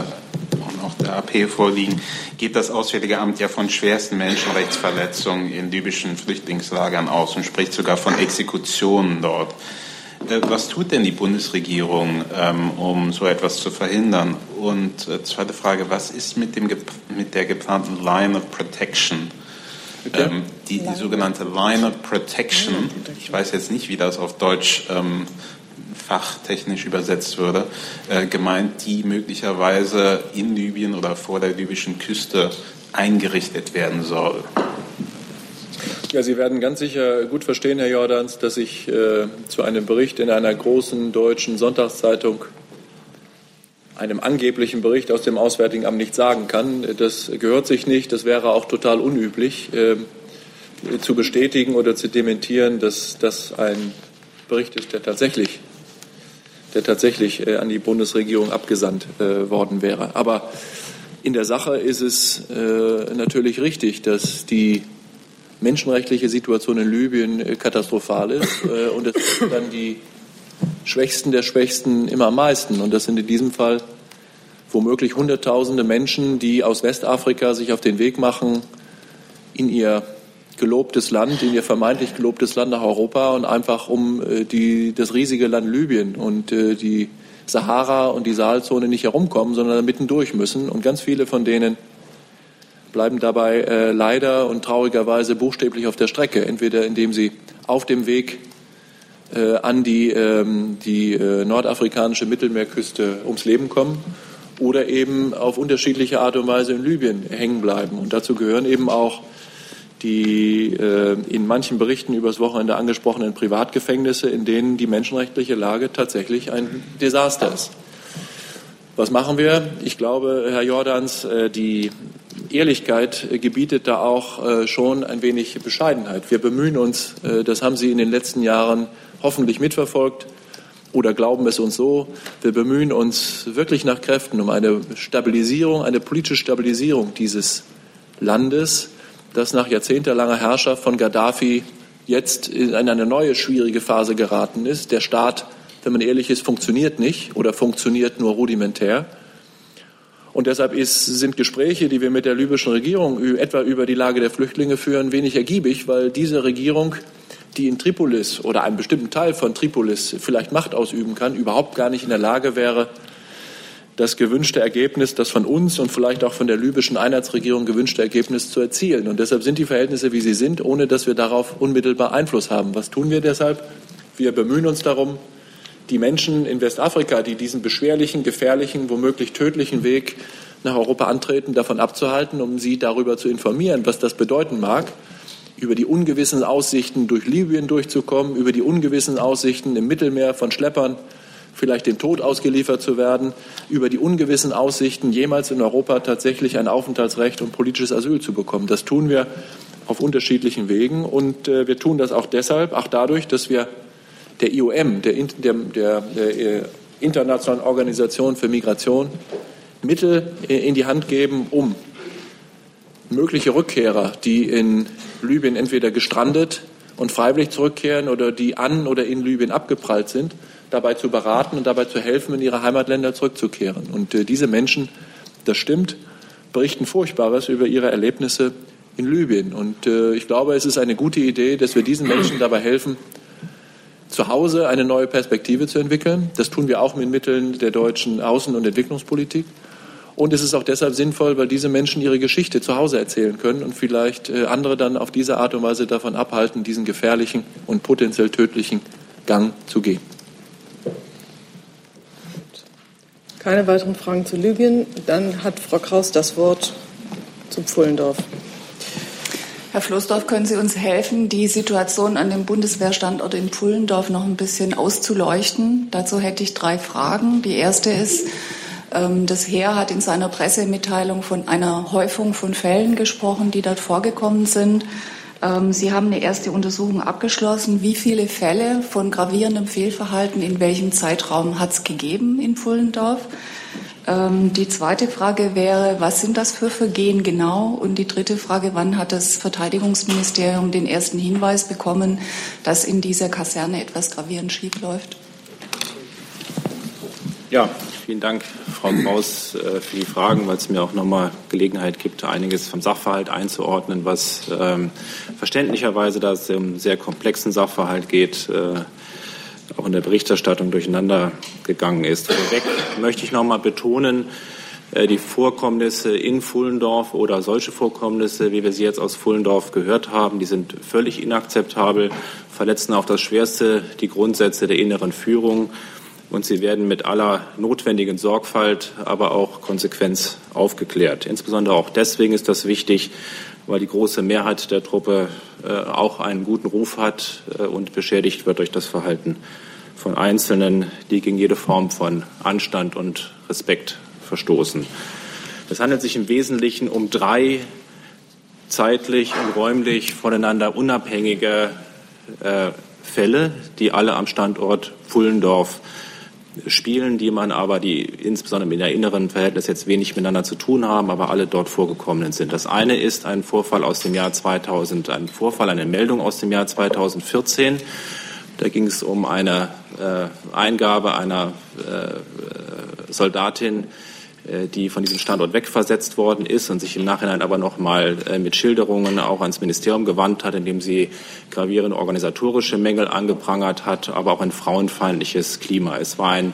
und auch der AP vorliegen, geht das Auswärtige Amt ja von schwersten Menschenrechtsverletzungen in libyschen Flüchtlingslagern aus und spricht sogar von Exekutionen dort. Äh, was tut denn die Bundesregierung, ähm, um so etwas zu verhindern? Und äh, zweite Frage, was ist mit, dem, mit der geplanten Line of Protection? Ähm, die, die, sogenannte Line of Protection, ich weiß jetzt nicht, wie das auf Deutsch ähm, fachtechnisch übersetzt würde, äh, gemeint, die möglicherweise in Libyen oder vor der libyschen Küste eingerichtet werden soll. Ja, Sie werden ganz sicher gut verstehen, Herr Jordans, dass ich äh, zu einem Bericht in einer großen deutschen Sonntagszeitung, einem angeblichen Bericht aus dem Auswärtigen Amt nicht sagen kann. Das gehört sich nicht. Das wäre auch total unüblich, äh, zu bestätigen oder zu dementieren, dass das ein Bericht ist, der tatsächlich, der tatsächlich äh, an die Bundesregierung abgesandt äh, worden wäre. Aber in der Sache ist es äh, natürlich richtig, dass die menschenrechtliche Situation in Libyen katastrophal ist. Und es sind dann die Schwächsten der Schwächsten immer am meisten. Und das sind in diesem Fall womöglich Hunderttausende Menschen, die aus Westafrika sich auf den Weg machen, in ihr gelobtes Land, in ihr vermeintlich gelobtes Land nach Europa und einfach um äh, die, das riesige Land Libyen und äh, die Sahara und die Saalzone nicht herumkommen, sondern mittendurch müssen. Und ganz viele von denen bleiben dabei äh, leider und traurigerweise buchstäblich auf der Strecke, entweder indem sie auf dem Weg äh, an die, ähm, die äh, nordafrikanische Mittelmeerküste ums Leben kommen oder eben auf unterschiedliche Art und Weise in Libyen hängen bleiben. Und dazu gehören eben auch die äh, in manchen Berichten übers Wochenende angesprochenen Privatgefängnisse, in denen die menschenrechtliche Lage tatsächlich ein Desaster ist. Was machen wir? Ich glaube, Herr Jordans, äh, die Ehrlichkeit gebietet da auch äh, schon ein wenig Bescheidenheit. Wir bemühen uns, äh, das haben Sie in den letzten Jahren hoffentlich mitverfolgt oder glauben es uns so, wir bemühen uns wirklich nach Kräften um eine Stabilisierung, eine politische Stabilisierung dieses Landes, das nach jahrzehntelanger Herrschaft von Gaddafi jetzt in eine neue schwierige Phase geraten ist. Der Staat, wenn man ehrlich ist, funktioniert nicht oder funktioniert nur rudimentär. Und deshalb ist, sind Gespräche, die wir mit der libyschen Regierung etwa über die Lage der Flüchtlinge führen, wenig ergiebig, weil diese Regierung, die in Tripolis oder einem bestimmten Teil von Tripolis vielleicht Macht ausüben kann, überhaupt gar nicht in der Lage wäre, das gewünschte Ergebnis, das von uns und vielleicht auch von der libyschen Einheitsregierung gewünschte Ergebnis zu erzielen. Und deshalb sind die Verhältnisse, wie sie sind, ohne dass wir darauf unmittelbar Einfluss haben. Was tun wir deshalb? Wir bemühen uns darum, die Menschen in Westafrika, die diesen beschwerlichen, gefährlichen, womöglich tödlichen Weg nach Europa antreten, davon abzuhalten, um sie darüber zu informieren, was das bedeuten mag, über die ungewissen Aussichten durch Libyen durchzukommen, über die ungewissen Aussichten im Mittelmeer von Schleppern vielleicht dem Tod ausgeliefert zu werden, über die ungewissen Aussichten, jemals in Europa tatsächlich ein Aufenthaltsrecht und politisches Asyl zu bekommen. Das tun wir auf unterschiedlichen Wegen und äh, wir tun das auch deshalb, auch dadurch, dass wir der IOM, der, der, der, der äh, Internationalen Organisation für Migration, Mittel in die Hand geben, um mögliche Rückkehrer, die in Libyen entweder gestrandet und freiwillig zurückkehren oder die an oder in Libyen abgeprallt sind, dabei zu beraten und dabei zu helfen, in ihre Heimatländer zurückzukehren. Und äh, diese Menschen, das stimmt, berichten Furchtbares über ihre Erlebnisse in Libyen. Und äh, ich glaube, es ist eine gute Idee, dass wir diesen Menschen dabei helfen, zu Hause eine neue Perspektive zu entwickeln. Das tun wir auch mit Mitteln der deutschen Außen- und Entwicklungspolitik. Und es ist auch deshalb sinnvoll, weil diese Menschen ihre Geschichte zu Hause erzählen können und vielleicht äh, andere dann auf diese Art und Weise davon abhalten, diesen gefährlichen und potenziell tödlichen Gang zu gehen. Keine weiteren Fragen zu Libyen. Dann hat Frau Kraus das Wort zu Pfullendorf. Herr Floßdorf, können Sie uns helfen, die Situation an dem Bundeswehrstandort in Pfullendorf noch ein bisschen auszuleuchten? Dazu hätte ich drei Fragen. Die erste ist, das Heer hat in seiner Pressemitteilung von einer Häufung von Fällen gesprochen, die dort vorgekommen sind. Ähm, Sie haben eine erste Untersuchung abgeschlossen. Wie viele Fälle von gravierendem Fehlverhalten in welchem Zeitraum hat es gegeben in Pfullendorf? Ähm, die zweite Frage wäre, was sind das für Vergehen genau? Und die dritte Frage, wann hat das Verteidigungsministerium den ersten Hinweis bekommen, dass in dieser Kaserne etwas gravierend schiefläuft? Ja, vielen Dank, Frau Kraus, äh, für die Fragen, weil es mir auch nochmal Gelegenheit gibt, einiges vom Sachverhalt einzuordnen, was ähm, verständlicherweise, da es um sehr komplexen Sachverhalt geht, äh, auch in der Berichterstattung durcheinander gegangen ist. Vorweg möchte ich nochmal betonen, äh, die Vorkommnisse in Fullendorf oder solche Vorkommnisse, wie wir sie jetzt aus Fullendorf gehört haben, die sind völlig inakzeptabel, verletzen auf das Schwerste die Grundsätze der inneren Führung und sie werden mit aller notwendigen Sorgfalt, aber auch Konsequenz aufgeklärt. Insbesondere auch deswegen ist das wichtig, weil die große Mehrheit der Truppe äh, auch einen guten Ruf hat äh, und beschädigt wird durch das Verhalten von Einzelnen, die gegen jede Form von Anstand und Respekt verstoßen. Es handelt sich im Wesentlichen um drei zeitlich und räumlich voneinander unabhängige äh, Fälle, die alle am Standort Pullendorf spielen, die man aber, die insbesondere der inneren Verhältnis jetzt wenig miteinander zu tun haben, aber alle dort vorgekommenen sind. Das eine ist ein Vorfall aus dem Jahr 2000, ein Vorfall, eine Meldung aus dem Jahr 2014. Da ging es um eine äh, Eingabe einer äh, Soldatin äh, die von diesem Standort wegversetzt worden ist und sich im Nachhinein aber noch mal äh, mit Schilderungen auch ans Ministerium gewandt hat, indem sie gravierende organisatorische Mängel angeprangert hat, aber auch ein frauenfeindliches Klima. Es war ein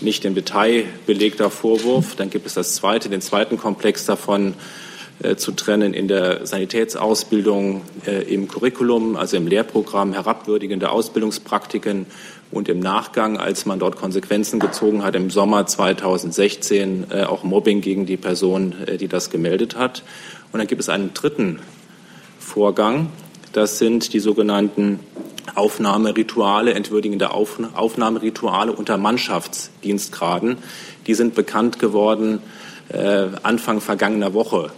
nicht im Detail belegter Vorwurf. Dann gibt es das zweite, den zweiten Komplex davon äh, zu trennen in der Sanitätsausbildung äh, im Curriculum, also im Lehrprogramm, herabwürdigende Ausbildungspraktiken und im Nachgang, als man dort Konsequenzen gezogen hat, im Sommer 2016 äh, auch Mobbing gegen die Person, äh, die das gemeldet hat. Und dann gibt es einen dritten Vorgang. Das sind die sogenannten Aufnahmerituale, entwürdigende Auf Aufnahmerituale unter Mannschaftsdienstgraden. Die sind bekannt geworden äh, Anfang vergangener Woche.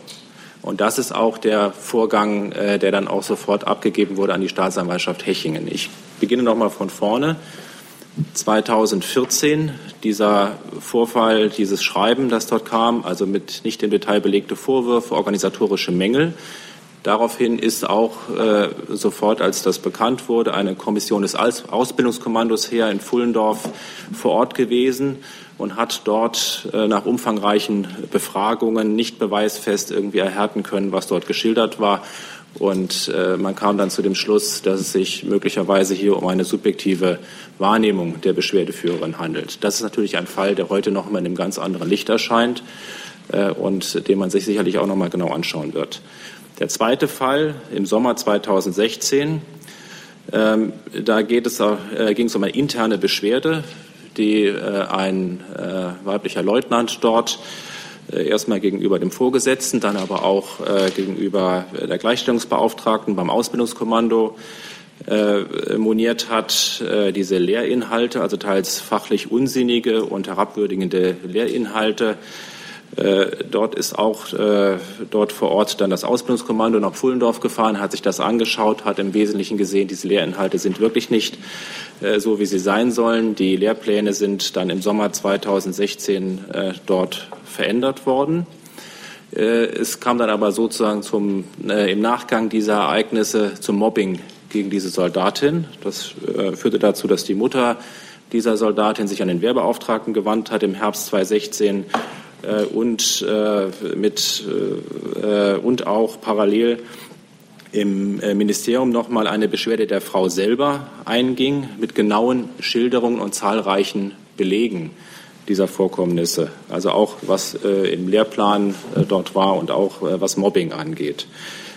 Und das ist auch der Vorgang, der dann auch sofort abgegeben wurde an die Staatsanwaltschaft Hechingen. Ich beginne noch mal von vorne. 2014 dieser Vorfall, dieses Schreiben, das dort kam, also mit nicht im Detail belegte Vorwürfe, organisatorische Mängel. Daraufhin ist auch äh, sofort, als das bekannt wurde, eine Kommission des Ausbildungskommandos her in Fullendorf vor Ort gewesen und hat dort äh, nach umfangreichen Befragungen nicht beweisfest irgendwie erhärten können, was dort geschildert war. Und äh, man kam dann zu dem Schluss, dass es sich möglicherweise hier um eine subjektive Wahrnehmung der Beschwerdeführerin handelt. Das ist natürlich ein Fall, der heute noch mal in einem ganz anderen Licht erscheint äh, und den man sich sicherlich auch noch mal genau anschauen wird. Der zweite Fall im Sommer 2016, ähm, da geht es, ging es um eine interne Beschwerde, die äh, ein äh, weiblicher Leutnant dort äh, erstmal gegenüber dem Vorgesetzten, dann aber auch äh, gegenüber der Gleichstellungsbeauftragten beim Ausbildungskommando äh, moniert hat, äh, diese Lehrinhalte, also teils fachlich unsinnige und herabwürdigende Lehrinhalte, dort ist auch äh, dort vor Ort dann das Ausbildungskommando nach Pfullendorf gefahren, hat sich das angeschaut, hat im Wesentlichen gesehen, diese Lehrinhalte sind wirklich nicht äh, so, wie sie sein sollen. Die Lehrpläne sind dann im Sommer 2016 dort verändert worden. Es kam dann aber sozusagen zum, im Nachgang dieser Ereignisse zum Mobbing gegen diese Soldatin. Das führte dazu, dass die Mutter dieser Soldatin sich an den Wehrbeauftragten gewandt hat im Herbst 2016 äh, und, äh, mit, äh, und auch parallel im Ministerium noch mal eine Beschwerde der Frau selber einging mit genauen Schilderungen und zahlreichen Belegen dieser Vorkommnisse, also auch was äh, im Lehrplan äh, dort war und auch äh, was Mobbing angeht.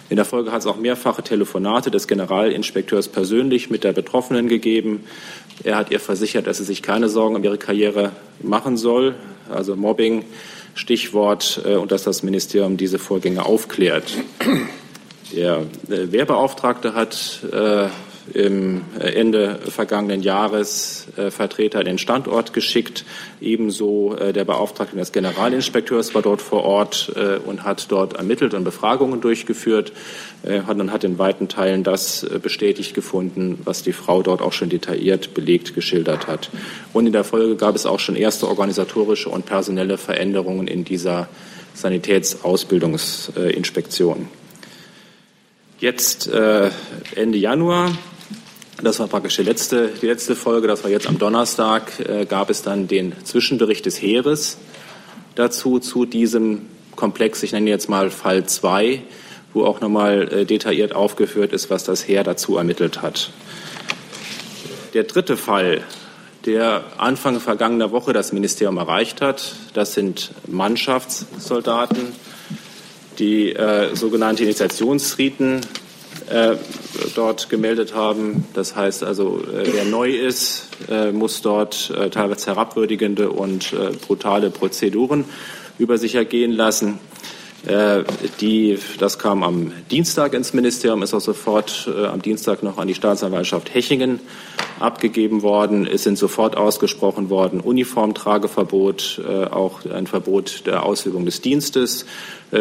In der Folge hat es auch mehrfache Telefonate des Generalinspekteurs persönlich mit der Betroffenen gegeben. Er hat ihr versichert, dass sie sich keine Sorgen um ihre Karriere machen soll. Also Mobbing Stichwort äh, und dass das Ministerium diese Vorgänge aufklärt. Der äh, Wehrbeauftragte hat äh, im Ende vergangenen Jahres Vertreter in den Standort geschickt. Ebenso der Beauftragte des Generalinspekteurs war dort vor Ort und hat dort ermittelt und Befragungen durchgeführt und hat in weiten Teilen das bestätigt gefunden, was die Frau dort auch schon detailliert belegt geschildert hat. Und in der Folge gab es auch schon erste organisatorische und personelle Veränderungen in dieser Sanitätsausbildungsinspektion. Jetzt äh, Ende Januar, das war praktisch die letzte, die letzte Folge, das war jetzt am Donnerstag, äh, gab es dann den Zwischenbericht des Heeres dazu, zu diesem Komplex. Ich nenne jetzt mal Fall 2, wo auch nochmal äh, detailliert aufgeführt ist, was das Heer dazu ermittelt hat. Der dritte Fall, der Anfang vergangener Woche das Ministerium erreicht hat, das sind Mannschaftssoldaten die äh, sogenannte Initiationsriten äh, dort gemeldet haben. Das heißt also, äh, wer neu ist, äh, muss dort äh, teilweise herabwürdigende und äh, brutale Prozeduren über sich ergehen lassen. Äh, die, das kam am Dienstag ins Ministerium, ist auch sofort äh, am Dienstag noch an die Staatsanwaltschaft Hechingen abgegeben worden. Es sind sofort ausgesprochen worden Uniformtrageverbot, äh, auch ein Verbot der Ausübung des Dienstes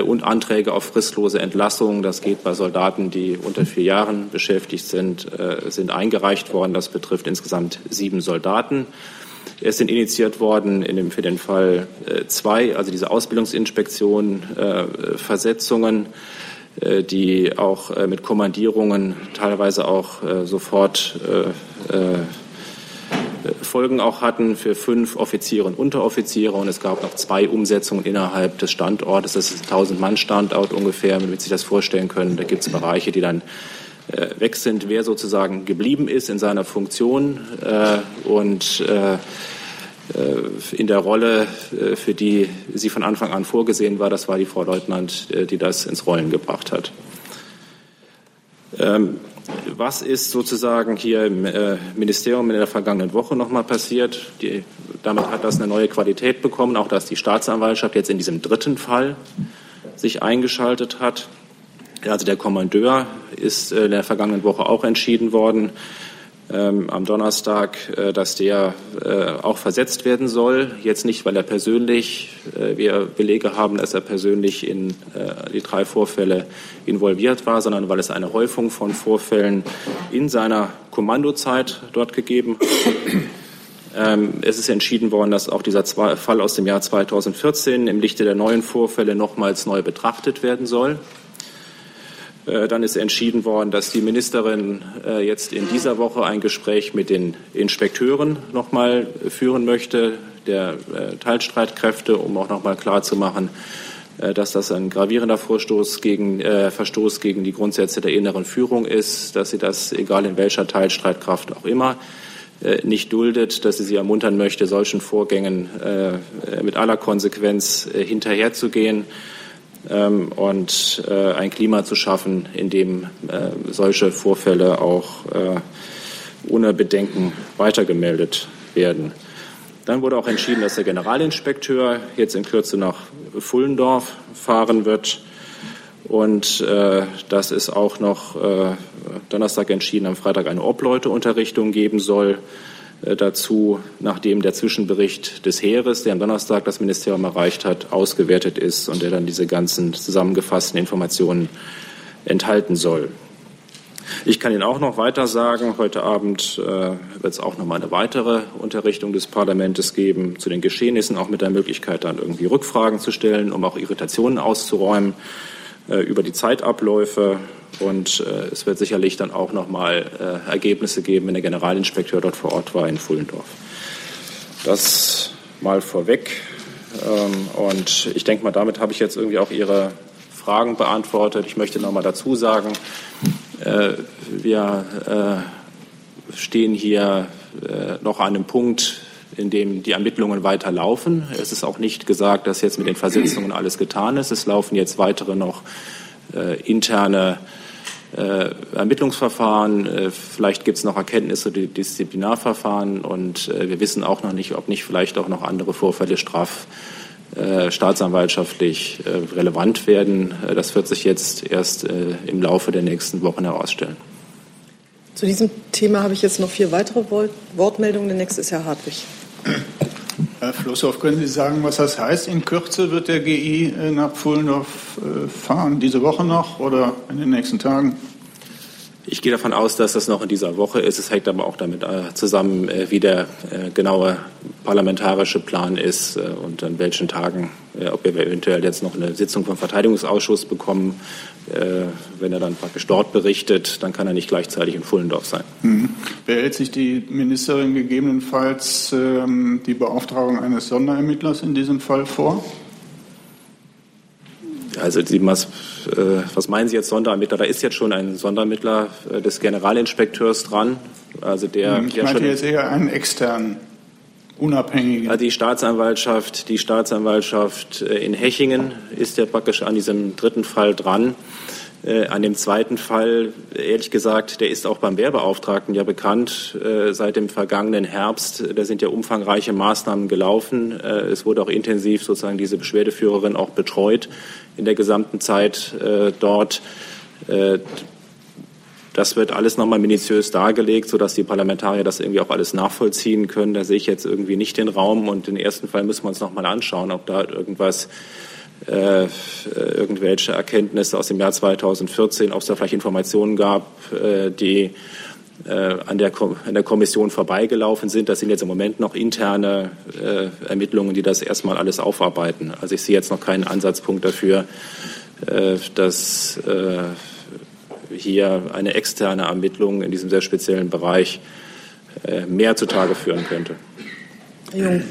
und Anträge auf fristlose Entlassung. Das geht bei Soldaten, die unter vier Jahren beschäftigt sind, sind eingereicht worden. Das betrifft insgesamt sieben Soldaten. Es sind initiiert worden in dem, für den Fall äh, zwei, also diese Ausbildungsinspektion, äh, Versetzungen, äh, die auch äh, mit Kommandierungen teilweise auch äh, sofort äh, Folgen auch hatten für fünf Offiziere und Unteroffiziere. Und es gab noch zwei Umsetzungen innerhalb des Standortes. Das ist ein 1000-Mann-Standort ungefähr, damit Sie sich das vorstellen können. Da gibt es Bereiche, die dann äh, weg sind, wer sozusagen geblieben ist in seiner Funktion äh, und äh, in der Rolle, für die sie von Anfang an vorgesehen war. Das war die Frau Leutnant, die das ins Rollen gebracht hat. Ähm, was ist sozusagen hier im Ministerium in der vergangenen Woche noch mal passiert? Die, damit hat das eine neue Qualität bekommen, auch dass die Staatsanwaltschaft jetzt in diesem dritten Fall sich eingeschaltet hat. Also der Kommandeur ist äh, in der vergangenen Woche auch entschieden worden, ähm, am Donnerstag, äh, dass der äh, auch versetzt werden soll. Jetzt nicht, weil er persönlich, äh, wir Belege haben, dass er persönlich in äh, die drei Vorfälle involviert war, sondern weil es eine Häufung von Vorfällen in seiner Kommandozeit dort gegeben hat. Ähm, es ist entschieden worden, dass auch dieser Fall aus dem Jahr 2014 im Lichte der neuen Vorfälle nochmals neu betrachtet werden soll. Äh, dann ist entschieden worden, dass die Ministerin äh, jetzt in dieser Woche ein Gespräch mit den Inspekteuren noch mal führen möchte, der äh, Teilstreitkräfte, um auch noch mal klarzumachen, dass das ein gravierender Vorstoß gegen, äh, Verstoß gegen die Grundsätze der inneren Führung ist, dass sie das, egal in welcher Teilstreitkraft auch immer, äh, nicht duldet, dass sie sie ermuntern möchte, solchen Vorgängen äh, mit aller Konsequenz hinterherzugehen und äh, ein Klima zu schaffen, in dem äh, solche Vorfälle auch äh, ohne Bedenken weitergemeldet werden. Dann wurde auch entschieden, dass der Generalinspekteur jetzt in Kürze nach Fullendorf fahren wird. Und äh, dass es auch noch äh, Donnerstag entschieden, am Freitag eine Obleuteunterrichtung geben soll. Äh, dazu, nachdem der Zwischenbericht des Heeres, der am Donnerstag das Ministerium erreicht hat, ausgewertet ist und der dann diese ganzen zusammengefassten Informationen enthalten soll. Ich kann Ihnen auch noch weiter sagen, heute Abend äh, wird es auch noch mal eine weitere Unterrichtung des Parlaments geben zu den Geschehnissen, auch mit der Möglichkeit, dann irgendwie Rückfragen zu stellen, um auch Irritationen auszuräumen äh, über die Zeitabläufe und äh, es wird sicherlich dann auch noch mal äh, Ergebnisse geben, wenn der Generalinspekteur dort vor Ort war in Fullendorf. Das mal vorweg. Ähm, und ich denke mal, damit habe ich jetzt irgendwie auch Ihre Fragen beantwortet. Ich möchte noch mal dazu sagen, äh, wir äh, stehen hier äh, noch an einem Punkt, in dem die Ermittlungen weiterlaufen. Es ist auch nicht gesagt, dass jetzt mit den Versetzungen alles getan ist. Es laufen jetzt weitere noch äh, interne Ermittlungsverfahren. Äh, vielleicht gibt es noch Erkenntnisse die Disziplinarverfahren und äh, wir wissen auch noch nicht, ob nicht vielleicht auch noch andere Vorfälle straf äh, staatsanwaltschaftlich äh, relevant werden. Äh, das wird sich jetzt erst im Laufe der nächsten Wochen herausstellen. Zu diesem Thema habe ich jetzt noch vier weitere Wortmeldungen. Der nächste ist Herr Hartwig. Herr Flosshoff, können Sie sagen, was das heißt? In Kürze wird der GI äh, nach Pfullendorf äh, fahren, diese Woche noch oder in den nächsten Tagen? Ich gehe davon aus, dass das noch in dieser Woche ist. Es hängt aber auch damit äh, zusammen, wie der genaue parlamentarische Plan ist und an welchen Tagen, ob wir eventuell jetzt noch eine Sitzung vom Verteidigungsausschuss bekommen. Wenn er dann praktisch dort berichtet, dann kann er nicht gleichzeitig in Fullendorf sein. Mhm. Behält sich die Ministerin gegebenenfalls ähm, die Beauftragung eines Sonderermittlers in diesem Fall vor? Also die, was, äh, was meinen Sie jetzt Sonderermittler? Da ist jetzt schon ein Sonderermittler äh, des Generalinspekteurs dran. Also der hm, ich ja meinte jetzt eher einen externen, unabhängigen. Also die Staatsanwaltschaft, die Staatsanwaltschaft äh, in Hechingen ist ja praktisch an diesem dritten Fall dran. Äh, an dem zweiten Fall, ehrlich gesagt, der ist auch beim Wehrbeauftragten ja bekannt. Äh, seit dem vergangenen Herbst, da sind ja umfangreiche Maßnahmen gelaufen. Äh, es wurde auch intensiv sozusagen diese Beschwerdeführerin auch betreut in der gesamten Zeit äh, dort. Äh, das wird alles nochmal minutiös dargelegt, sodass die Parlamentarier das irgendwie auch alles nachvollziehen können. Da sehe ich jetzt irgendwie nicht den Raum. Und den ersten Fall müssen wir uns nochmal anschauen, ob da irgendwas äh, irgendwelche Erkenntnisse aus dem Jahr 2014, ob es da vielleicht Informationen gab, äh, die an, der an der Kommission vorbeigelaufen sind. Das sind jetzt im Moment noch interne äh, Ermittlungen, die das erstmal alles aufarbeiten. Also ich sehe jetzt noch keinen Ansatzpunkt dafür, äh, dass äh, hier eine externe Ermittlung in diesem sehr speziellen Bereich äh, mehr zutage führen könnte. Jung.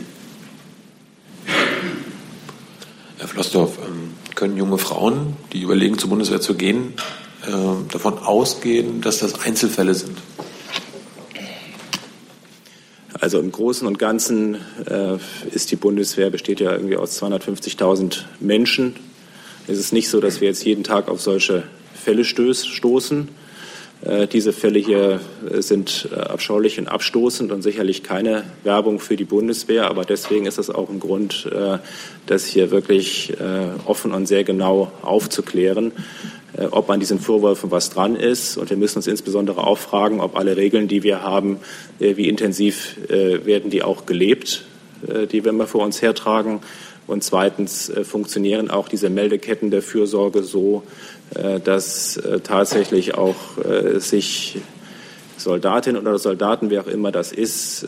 Herr Flossdorf, ähm, können junge Frauen, die überlegen, zur Bundeswehr zu gehen, äh, davon ausgehen, dass das Einzelfälle sind? Also im Großen und Ganzen äh, ist die Bundeswehr besteht ja irgendwie aus 250.000 Menschen. Es ist nicht so, dass wir jetzt jeden Tag auf solche Fälle stoßen. Äh, diese Fälle hier äh, sind äh, abscheulich und abstoßend und sicherlich keine Werbung für die Bundeswehr. Aber deswegen ist es auch ein Grund, das hier wirklich offen und sehr genau aufzuklären, ob an diesen Vorwürfen was dran ist. Und wir müssen uns insbesondere auch fragen, ob alle Regeln, die wir haben, wie intensiv werden die auch gelebt, die wir immer vor uns hertragen. Und zweitens funktionieren auch diese Meldeketten der Fürsorge so, äh, dass äh, tatsächlich auch äh, sich Soldatinnen oder Soldaten, wer auch immer das ist,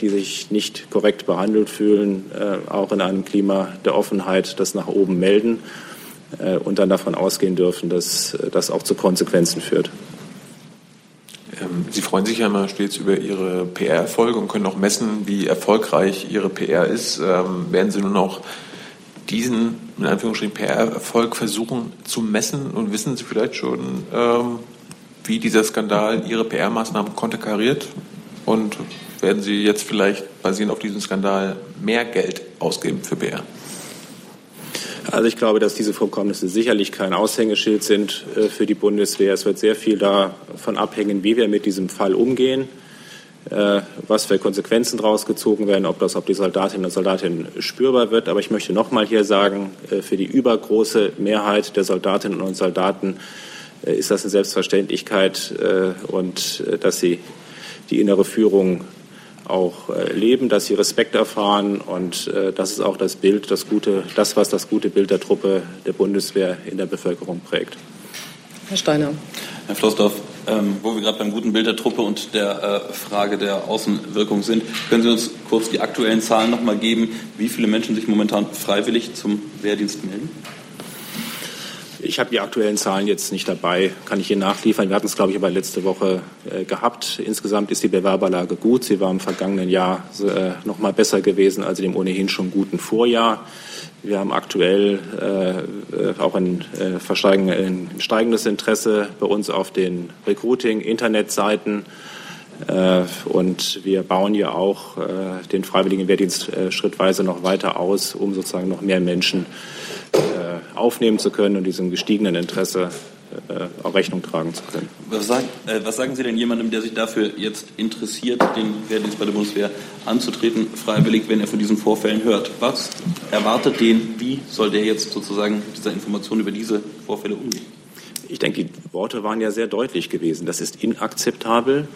die sich nicht korrekt behandelt fühlen, auch in einem Klima der Offenheit das nach oben melden und dann davon ausgehen dürfen, dass das auch zu Konsequenzen führt. Ähm, Sie freuen sich ja immer stets über Ihre PR-Erfolge und können auch messen, wie erfolgreich Ihre PR ist. Ähm, werden Sie nun auch diesen, in Anführungsstrichen, PR-Erfolg versuchen zu messen und wissen Sie vielleicht schon, ähm, wie dieser Skandal Ihre PR-Maßnahmen konterkariert? Und werden Sie jetzt vielleicht basierend auf diesem Skandal mehr Geld ausgeben für PR? Also ich glaube, dass diese Vorkommnisse sicherlich kein Aushängeschild sind äh, für die Bundeswehr. Es wird sehr viel davon abhängen, wie wir mit diesem Fall umgehen. Äh, was für Konsequenzen daraus gezogen werden, ob das auf die Soldatinnen und Soldaten spürbar wird. Aber ich möchte noch mal hier sagen, äh, für die übergroße Mehrheit der Soldatinnen und Soldaten ist das eine Selbstverständlichkeit und dass sie die innere Führung auch leben, dass sie Respekt erfahren und das ist auch das Bild, das gute, das was das gute Bild der Truppe der Bundeswehr in der Bevölkerung prägt. Herr Steiner. Herr Flossdorf, ähm, wo wir gerade beim guten Bild der Truppe und der äh, Frage der Außenwirkung sind, können Sie uns kurz die aktuellen Zahlen noch mal geben, wie viele Menschen sich momentan freiwillig zum Wehrdienst melden? Ich habe die aktuellen Zahlen jetzt nicht dabei, kann ich hier nachliefern. Wir hatten es, glaube ich, aber letzte Woche äh, gehabt. Insgesamt ist die Bewerberlage gut. Sie war im vergangenen Jahr äh, noch mal besser gewesen als in dem ohnehin schon guten Vorjahr. Wir haben aktuell äh, auch ein, äh, ein, steigendes Interesse bei uns auf den Recruiting-Internetseiten. Äh, und wir bauen ja auch äh, den freiwilligen Wehrdienst äh, schrittweise noch weiter aus, um sozusagen noch mehr Menschen äh, aufnehmen zu können und diesem gestiegenen Interesse äh, auch Rechnung tragen zu können. Was sagen, äh, was sagen, Sie denn jemandem, der sich dafür jetzt interessiert, den Wehrdienst bei der Bundeswehr anzutreten, freiwillig, wenn er von diesen Vorfällen hört? Was erwartet den? Wie soll der jetzt sozusagen mit dieser Information über diese Vorfälle umgehen? Ich denke, die Worte waren ja sehr deutlich gewesen. Das ist inakzeptabel,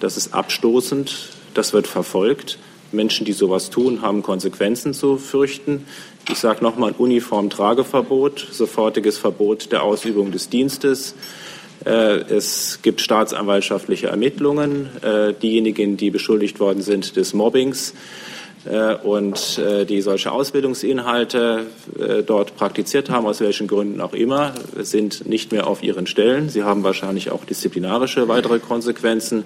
das ist abstoßend, das wird verfolgt. Menschen, die sowas tun, haben Konsequenzen zu fürchten. Ich sage nochmal Uniformtrageverbot, sofortiges Verbot der Ausübung des Dienstes. Äh, es gibt staatsanwaltschaftliche Ermittlungen. Äh, diejenigen, die beschuldigt worden sind des Mobbings äh, und die solche Ausbildungsinhalte dort praktiziert haben, aus welchen Gründen auch immer, sind nicht mehr auf ihren Stellen. Sie haben wahrscheinlich auch disziplinarische weitere Konsequenzen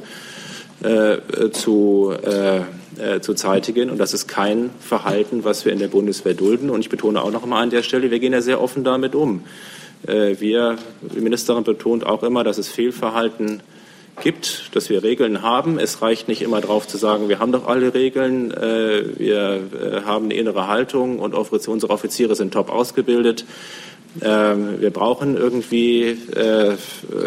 zu äh, zu zeitigen. Und das ist kein Verhalten, was wir in der Bundeswehr dulden. Und ich betone auch noch einmal an der Stelle, wir gehen ja sehr offen damit um. Äh, wir, die Ministerin betont auch immer, dass es Fehlverhalten gibt, dass wir Regeln haben. Es reicht nicht immer darauf zu sagen, wir haben doch alle Regeln, äh, wir äh, haben eine innere Haltung und unsere Offiziere sind top ausgebildet. Ähm, wir brauchen irgendwie äh,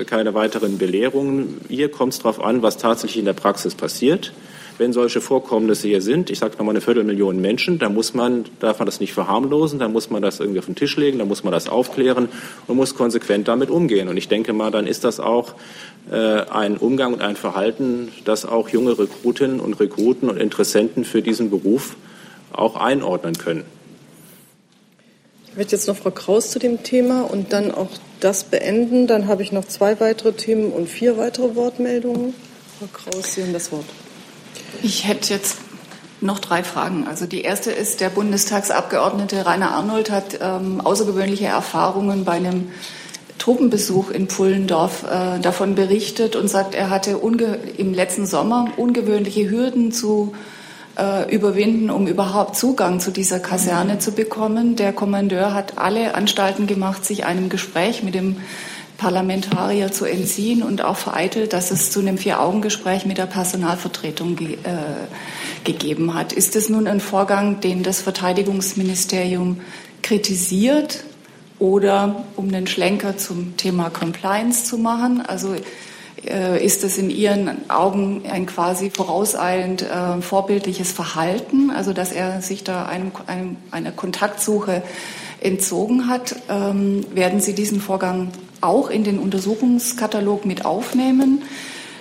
keine weiteren Belehrungen. Hier kommt es darauf an, was tatsächlich in der Praxis passiert wenn solche Vorkommnisse hier sind, ich sage nochmal eine Viertelmillion Menschen, da muss man, darf man das nicht verharmlosen, da muss man das irgendwie auf den Tisch legen, da muss man das aufklären und muss konsequent damit umgehen. Und ich denke mal, dann ist das auch äh, ein Umgang und ein Verhalten, das auch junge Rekrutinnen und Rekruten und Interessenten für diesen Beruf auch einordnen können. Ich werde jetzt noch Frau Kraus zu dem Thema und dann auch das beenden. Dann habe ich noch zwei weitere Themen und vier weitere Wortmeldungen. Frau Kraus, Sie haben das Wort. Ich hätte jetzt noch drei Fragen. Also die erste ist, der Bundestagsabgeordnete Rainer Arnold hat ähm, außergewöhnliche Erfahrungen bei einem Truppenbesuch in Pullendorf äh, davon berichtet und sagt, er hatte im letzten Sommer ungewöhnliche Hürden zu äh, überwinden, um überhaupt Zugang zu dieser Kaserne zu bekommen. Der Kommandeur hat alle Anstalten gemacht, sich einem Gespräch mit dem Parlamentarier zu entziehen und auch vereitelt, dass es zu einem Vier-Augen-Gespräch mit der Personalvertretung ge äh, gegeben hat. Ist es nun ein Vorgang, den das Verteidigungsministerium kritisiert oder um den Schlenker zum Thema Compliance zu machen? Also äh, ist es in Ihren Augen ein quasi vorauseilend äh, vorbildliches Verhalten, also dass er sich da einem, einem, einer Kontaktsuche entzogen hat? Ähm, werden Sie diesen Vorgang auch in den Untersuchungskatalog mit aufnehmen?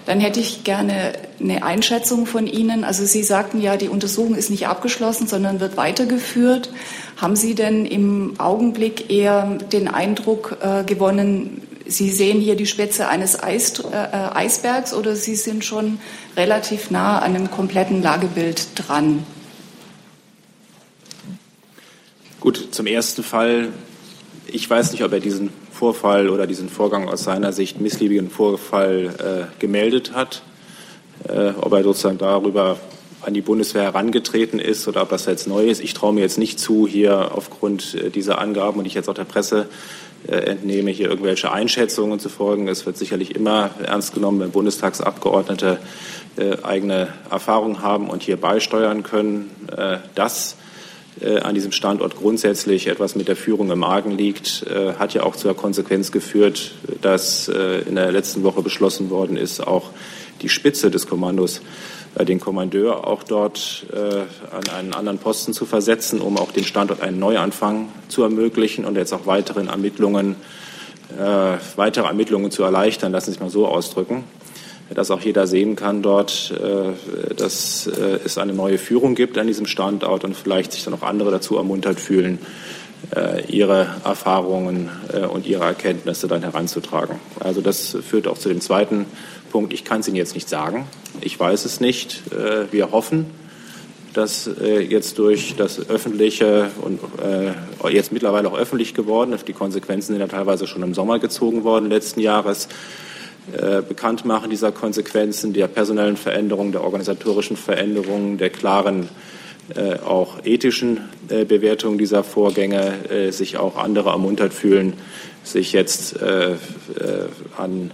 Dann hätte ich gerne eine Einschätzung von Ihnen. Also Sie sagten ja, die Untersuchung ist nicht abgeschlossen, sondern wird weitergeführt. Haben Sie denn im Augenblick eher den Eindruck äh, gewonnen, Sie sehen hier die Spitze eines Eis, äh, Eisbergs oder Sie sind schon relativ nah an einem kompletten Lagebild dran? Gut, zum ersten Fall. Ich weiß nicht, ob er diesen Vorfall oder diesen Vorgang aus seiner Sicht missliebigen Vorfall äh, gemeldet hat, äh, ob er sozusagen darüber an die Bundeswehr herangetreten ist oder ob das jetzt neu ist. Ich traue mir jetzt nicht zu, hier aufgrund äh, dieser Angaben und ich jetzt auch der Presse äh, entnehme, hier irgendwelche Einschätzungen zu folgen. Es wird sicherlich immer ernst genommen, wenn Bundestagsabgeordnete äh, eigene Erfahrungen haben und hier beisteuern können. Äh, das an diesem Standort grundsätzlich etwas mit der Führung im Argen liegt, äh, hat ja auch zur Konsequenz geführt, dass äh, in der letzten Woche beschlossen worden ist, auch die Spitze des Kommandos, den Kommandeur auch dort an einen anderen Posten zu versetzen, um auch dem Standort einen Neuanfang zu ermöglichen und jetzt auch weiteren Ermittlungen, weitere Ermittlungen zu erleichtern, lassen Sie sich mal so ausdrücken dass auch jeder sehen kann dort, äh, dass äh, es eine neue Führung gibt an diesem Standort und vielleicht sich dann auch andere dazu ermuntert fühlen, äh, ihre Erfahrungen und ihre Erkenntnisse dann heranzutragen. Also das führt auch zu dem zweiten Punkt. Ich kann es Ihnen jetzt nicht sagen. Ich weiß es nicht. Wir hoffen, dass jetzt durch das öffentliche und jetzt mittlerweile auch öffentlich geworden, die Konsequenzen sind ja teilweise schon im Sommer gezogen worden letzten Jahres, äh, Bekanntmachen dieser Konsequenzen, der personellen Veränderungen, der organisatorischen Veränderungen, der klaren äh, auch ethischen äh, Bewertung dieser Vorgänge äh, sich auch andere ermuntert fühlen, sich jetzt äh, äh, an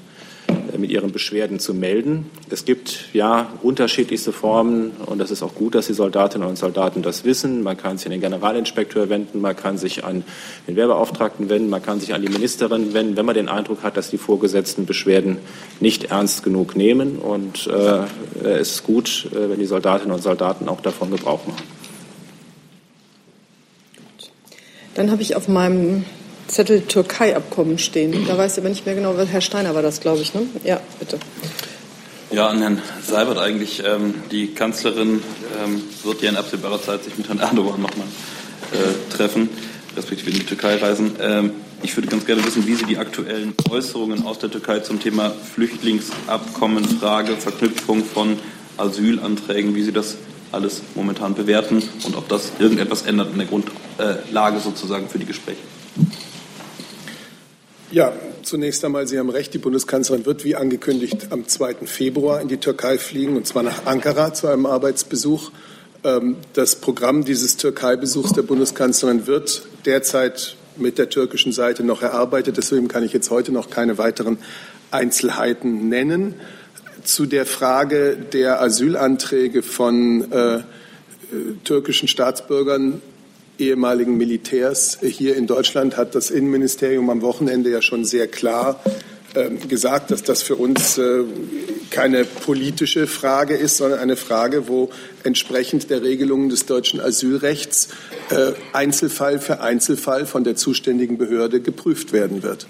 mit ihren Beschwerden zu melden. Es gibt ja unterschiedlichste Formen und das ist auch gut, dass die Soldatinnen und Soldaten das wissen. Man kann sich an den Generalinspekteur wenden, man kann sich an den Wehrbeauftragten wenden, man kann sich an die Ministerin wenden, wenn man den Eindruck hat, dass die vorgesetzten Beschwerden nicht ernst genug nehmen. Und äh, es ist gut, äh, wenn die Soldatinnen und Soldaten auch davon Gebrauch machen. Dann habe ich auf meinem Zettel Türkei-Abkommen stehen. Da weiß ich aber nicht mehr genau, Herr Steiner war das, glaube ich. Ne? Ja, bitte. Ja, an Herrn Seibert eigentlich. Ähm, die Kanzlerin ähm, wird ja in absehbarer Zeit sich mit Herrn Erdogan nochmal äh, treffen, respektive in die Türkei reisen. Ähm, ich würde ganz gerne wissen, wie Sie die aktuellen Äußerungen aus der Türkei zum Thema Flüchtlingsabkommen, Frage, Verknüpfung von Asylanträgen, wie Sie das alles momentan bewerten und ob das irgendetwas ändert in der Grundlage sozusagen für die Gespräche. Ja, zunächst einmal, Sie haben recht, die Bundeskanzlerin wird wie angekündigt am 2. Februar in die Türkei fliegen, und zwar nach Ankara zu einem Arbeitsbesuch. Ähm, das Programm dieses Türkei-Besuchs der Bundeskanzlerin wird derzeit mit der türkischen Seite noch erarbeitet. Deswegen kann ich jetzt heute noch keine weiteren Einzelheiten nennen. Zu der Frage der Asylanträge von äh, türkischen Staatsbürgern ehemaligen Militärs hier in Deutschland hat das Innenministerium am Wochenende ja schon sehr klar äh, gesagt, dass das für uns äh, keine politische Frage ist, sondern eine Frage, wo entsprechend der Regelungen des deutschen Asylrechts äh, Einzelfall für Einzelfall von der zuständigen Behörde geprüft werden wird.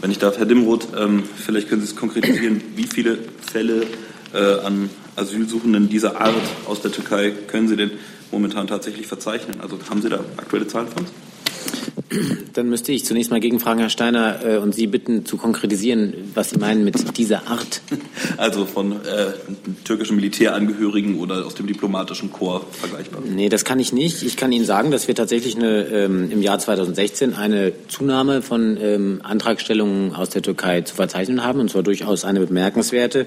Wenn ich darf, Herr Dimroth, ähm, vielleicht können Sie es konkretisieren, wie viele Fälle äh, an Asylsuchenden dieser Art aus der Türkei können Sie denn momentan tatsächlich verzeichnen? Also haben Sie da aktuelle Zahlen von uns? Dann müsste ich zunächst mal gegenfragen, Herr Steiner, äh, und Sie bitten zu konkretisieren, was Sie meinen mit dieser Art. Also von äh, türkischen Militärangehörigen oder aus dem diplomatischen Korps vergleichbar? Nee, das kann ich nicht. Ich kann Ihnen sagen, dass wir tatsächlich eine, ähm, im Jahr 2016 eine Zunahme von ähm, Antragstellungen aus der Türkei zu verzeichnen haben, und zwar durchaus eine bemerkenswerte.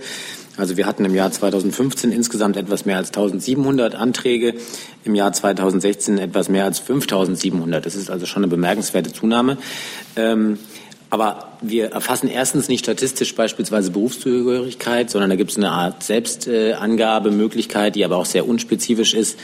Also wir hatten im Jahr 2015 insgesamt etwas mehr als 1700 Anträge, im Jahr 2016 etwas mehr als 5700. Das ist also schon eine bemerkenswerte Zunahme. Ähm, aber wir erfassen erstens nicht statistisch beispielsweise Berufszugehörigkeit, sondern da gibt es eine Art Selbstangabemöglichkeit, die aber auch sehr unspezifisch ist.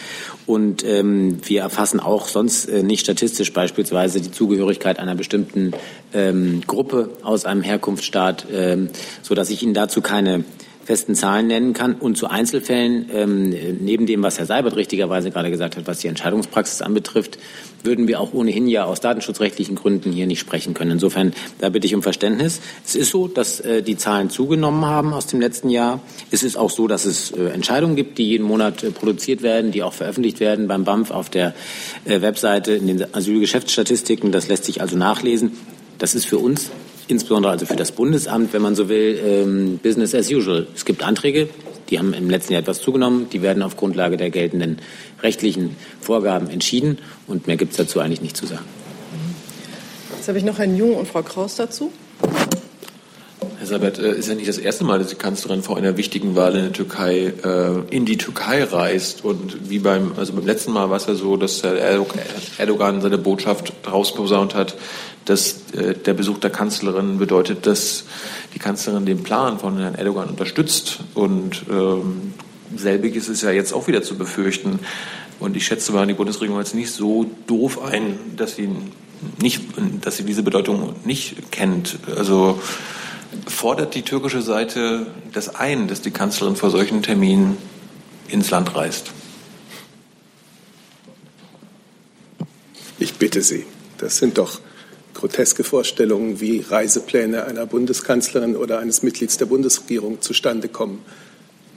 Und ähm, wir erfassen auch sonst äh, nicht statistisch beispielsweise die Zugehörigkeit einer bestimmten ähm, Gruppe aus einem Herkunftsstaat, ähm, so dass ich Ihnen dazu keine festen Zahlen nennen kann. Und zu Einzelfällen, ähm, neben dem, was Herr Seibert richtigerweise gerade gesagt hat, was die Entscheidungspraxis anbetrifft, würden wir auch ohnehin ja aus datenschutzrechtlichen Gründen hier nicht sprechen können. Insofern, da bitte ich um Verständnis. Es ist so, dass äh, die Zahlen zugenommen haben aus dem letzten Jahr. Es ist auch so, dass es äh, Entscheidungen gibt, die jeden Monat äh, produziert werden, die auch veröffentlicht werden beim BAMF auf der äh, Webseite in den Asylgeschäftsstatistiken. Das lässt sich also nachlesen. Das ist für uns insbesondere also für das Bundesamt, wenn man so will, ähm, Business as usual. Es gibt Anträge, die haben im letzten Jahr etwas zugenommen, die werden auf Grundlage der geltenden rechtlichen Vorgaben entschieden und mehr gibt es dazu eigentlich nicht zu sagen. Jetzt habe ich noch Herrn Jung und Frau Kraus dazu. Herr Sabat, äh, ist ja nicht das erste Mal, dass die Kanzlerin vor einer wichtigen Wahl in der Türkei äh, in die Türkei reist. Und wie beim, also beim letzten Mal war es ja so, dass Herr Erdogan seine Botschaft rausposaunt hat, dass äh, der Besuch der Kanzlerin bedeutet, dass die Kanzlerin den Plan von Herrn Erdogan unterstützt. Und ähm, selbiges ist ja jetzt auch wieder zu befürchten. Und ich schätze mal die Bundesregierung als nicht so doof ein, dass sie nicht, dass sie diese Bedeutung nicht kennt. Also fordert die türkische Seite das ein, dass die Kanzlerin vor solchen Terminen ins Land reist? Ich bitte Sie, das sind doch groteske Vorstellungen, wie Reisepläne einer Bundeskanzlerin oder eines Mitglieds der Bundesregierung zustande kommen.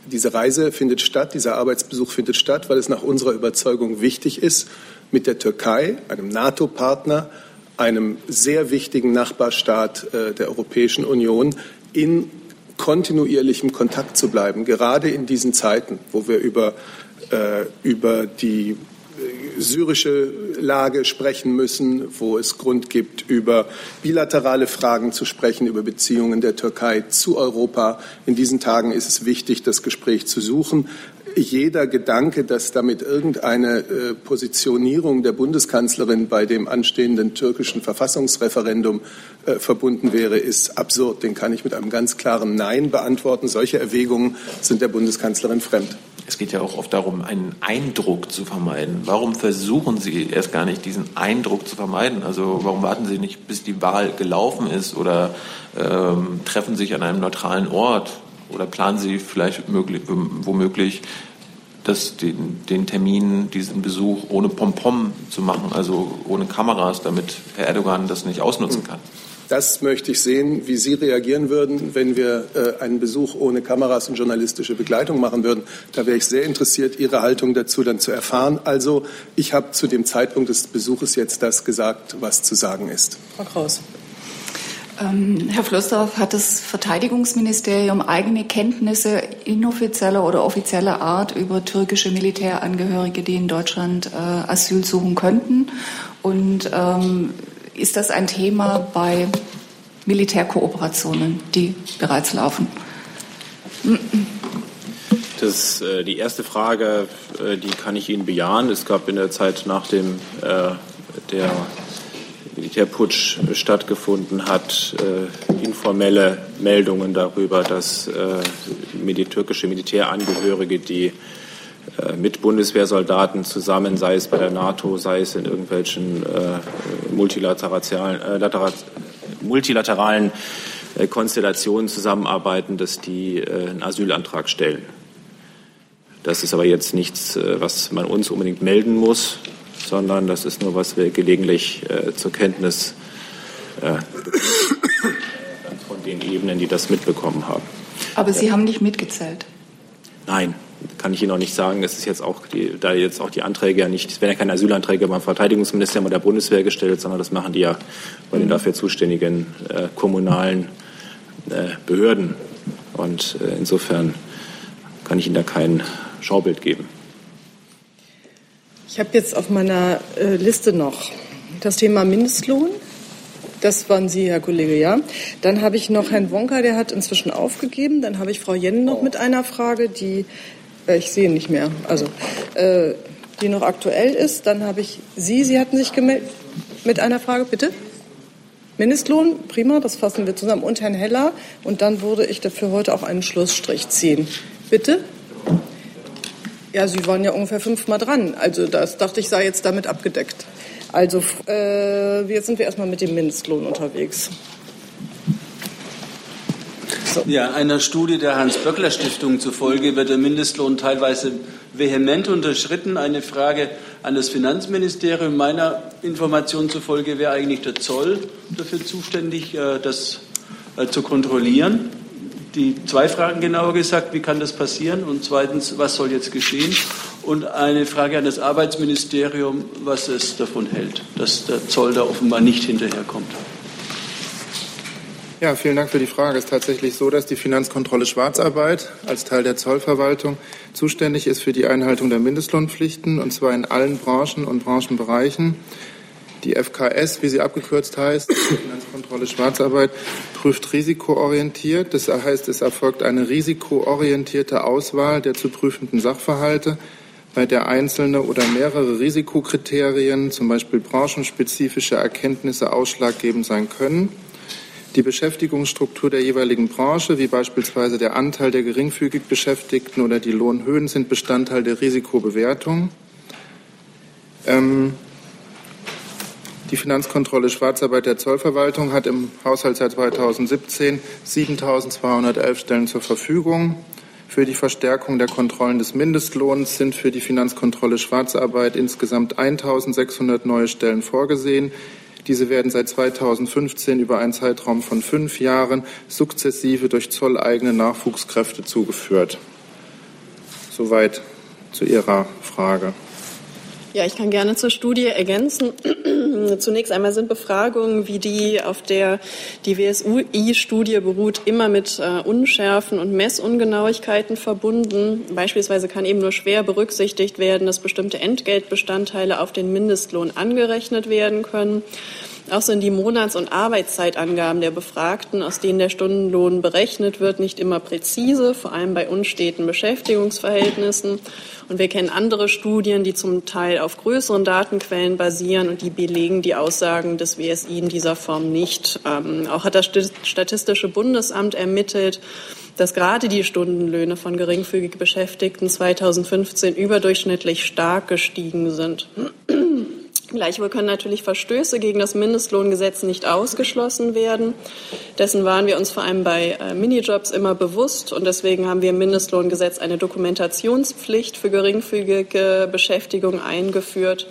Diese Reise findet statt, dieser Arbeitsbesuch findet statt, weil es nach unserer Überzeugung wichtig ist, mit der Türkei, einem NATO-Partner, einem sehr wichtigen Nachbarstaat äh, der Europäischen Union, in kontinuierlichem Kontakt zu bleiben, gerade in diesen Zeiten, wo wir über, äh, über die syrische Lage sprechen müssen, wo es Grund gibt, über bilaterale Fragen zu sprechen, über Beziehungen der Türkei zu Europa. In diesen Tagen ist es wichtig, das Gespräch zu suchen. Jeder Gedanke, dass damit irgendeine äh, Positionierung der Bundeskanzlerin bei dem anstehenden türkischen Verfassungsreferendum äh, verbunden wäre, ist absurd. Den kann ich mit einem ganz klaren Nein beantworten. Solche Erwägungen sind der Bundeskanzlerin fremd. Es geht ja auch oft darum, einen Eindruck zu vermeiden. Warum versuchen Sie erst gar nicht, diesen Eindruck zu vermeiden? Also warum warten Sie nicht, bis die Wahl gelaufen ist oder ähm, treffen sich an einem neutralen Ort oder planen Sie vielleicht möglich, womöglich das, den, den Termin, diesen Besuch ohne Pompom zu machen, also ohne Kameras, damit Herr Erdogan das nicht ausnutzen kann? Das möchte ich sehen, wie Sie reagieren würden, wenn wir äh, einen Besuch ohne Kameras und journalistische Begleitung machen würden. Da wäre ich sehr interessiert, Ihre Haltung dazu dann zu erfahren. Also ich habe zu dem Zeitpunkt des Besuches jetzt das gesagt, was zu sagen ist. Frau Kraus. Ähm, Herr Flossdorf, hat das Verteidigungsministerium eigene Kenntnisse inoffizieller oder offizieller Art über türkische Militärangehörige, die in Deutschland äh, Asyl suchen könnten? Und ähm, ist das ein Thema bei Militärkooperationen, die bereits laufen? Das, äh, die erste Frage, äh, die kann ich Ihnen bejahen. Es gab in der Zeit, nachdem äh, der Militärputsch stattgefunden hat, äh, informelle Meldungen darüber, dass äh, türkische Militärangehörige, die äh, mit Bundeswehrsoldaten zusammen, sei es bei der NATO, sei es in irgendwelchen multilateralen, Konstellationen zusammenarbeiten, dass die einen Asylantrag stellen. Das ist aber jetzt nichts, was man uns unbedingt melden muss, sondern das ist nur, was wir gelegentlich zur Kenntnis von den Ebenen, die das mitbekommen haben. Aber Sie haben nicht mitgezählt. Nein, kann ich Ihnen auch nicht sagen. Es ist jetzt auch die, da jetzt auch die Anträge ja nicht, es werden ja keine Asylanträge beim Verteidigungsministerium oder der Bundeswehr gestellt, sondern das machen die ja bei den dafür zuständigen äh, kommunalen äh, Behörden. Und äh, insofern kann ich Ihnen da kein Schaubild geben. Ich habe jetzt auf meiner äh, Liste noch das Thema Mindestlohn. Das waren Sie, Herr Kollege, ja. Dann habe ich noch Herrn Wonka, der hat inzwischen aufgegeben. Dann habe ich Frau Jen noch mit einer Frage, die äh, ich sehe nicht mehr, also äh, die noch aktuell ist. Dann habe ich Sie, Sie hatten sich gemeldet mit einer Frage, bitte. Mindestlohn, prima, das fassen wir zusammen. Und Herrn Heller. Und dann würde ich dafür heute auch einen Schlussstrich ziehen. Bitte? Ja, Sie waren ja ungefähr fünfmal dran. Also das dachte ich, sei jetzt damit abgedeckt. Also äh, jetzt sind wir erstmal mit dem Mindestlohn unterwegs. So. Ja, einer Studie der Hans-Böckler-Stiftung zufolge wird der Mindestlohn teilweise vehement unterschritten. Eine Frage an das Finanzministerium. Meiner Information zufolge wäre eigentlich der Zoll dafür zuständig, äh, das äh, zu kontrollieren. Die zwei Fragen genauer gesagt, wie kann das passieren? Und zweitens, was soll jetzt geschehen? Und eine Frage an das Arbeitsministerium, was es davon hält, dass der Zoll da offenbar nicht hinterherkommt. Ja, vielen Dank für die Frage. Es ist tatsächlich so, dass die Finanzkontrolle Schwarzarbeit als Teil der Zollverwaltung zuständig ist für die Einhaltung der Mindestlohnpflichten, und zwar in allen Branchen und Branchenbereichen. Die FKS, wie sie abgekürzt heißt, die Finanzkontrolle Schwarzarbeit, prüft risikoorientiert. Das heißt, es erfolgt eine risikoorientierte Auswahl der zu prüfenden Sachverhalte, bei der einzelne oder mehrere Risikokriterien, zum Beispiel branchenspezifische Erkenntnisse, ausschlaggebend sein können die Beschäftigungsstruktur der jeweiligen Branche, wie beispielsweise der Anteil der geringfügig Beschäftigten oder die Lohnhöhen, sind Bestandteil der Risikobewertung. Ähm, die Finanzkontrolle Schwarzarbeit der Zollverwaltung hat im Haushaltsjahr 2017 7.211 Stellen zur Verfügung. Für die Verstärkung der Kontrollen des Mindestlohns sind für die Finanzkontrolle Schwarzarbeit insgesamt 1.600 neue Stellen vorgesehen. Diese werden seit 2015 über einen Zeitraum von fünf Jahren sukzessive durch zolleigene Nachwuchskräfte zugeführt. Soweit zu Ihrer Frage. Ja, ich kann gerne zur Studie ergänzen. Zunächst einmal sind Befragungen wie die, auf der die WSUI-Studie beruht, immer mit äh, Unschärfen und Messungenauigkeiten verbunden. Beispielsweise kann eben nur schwer berücksichtigt werden, dass bestimmte Entgeltbestandteile auf den Mindestlohn angerechnet werden können. Auch sind die Monats- und Arbeitszeitangaben der Befragten, aus denen der Stundenlohn berechnet wird, nicht immer präzise, vor allem bei unsteten Beschäftigungsverhältnissen. Und wir kennen andere Studien, die zum Teil auf größeren Datenquellen basieren und die belegen die Aussagen des WSI in dieser Form nicht. Ähm, auch hat das Statistische Bundesamt ermittelt, dass gerade die Stundenlöhne von geringfügig Beschäftigten 2015 überdurchschnittlich stark gestiegen sind. Gleichwohl können natürlich Verstöße gegen das Mindestlohngesetz nicht ausgeschlossen werden. Dessen waren wir uns vor allem bei äh, Minijobs immer bewusst und deswegen haben wir im Mindestlohngesetz eine Dokumentationspflicht für geringfügige Beschäftigung eingeführt.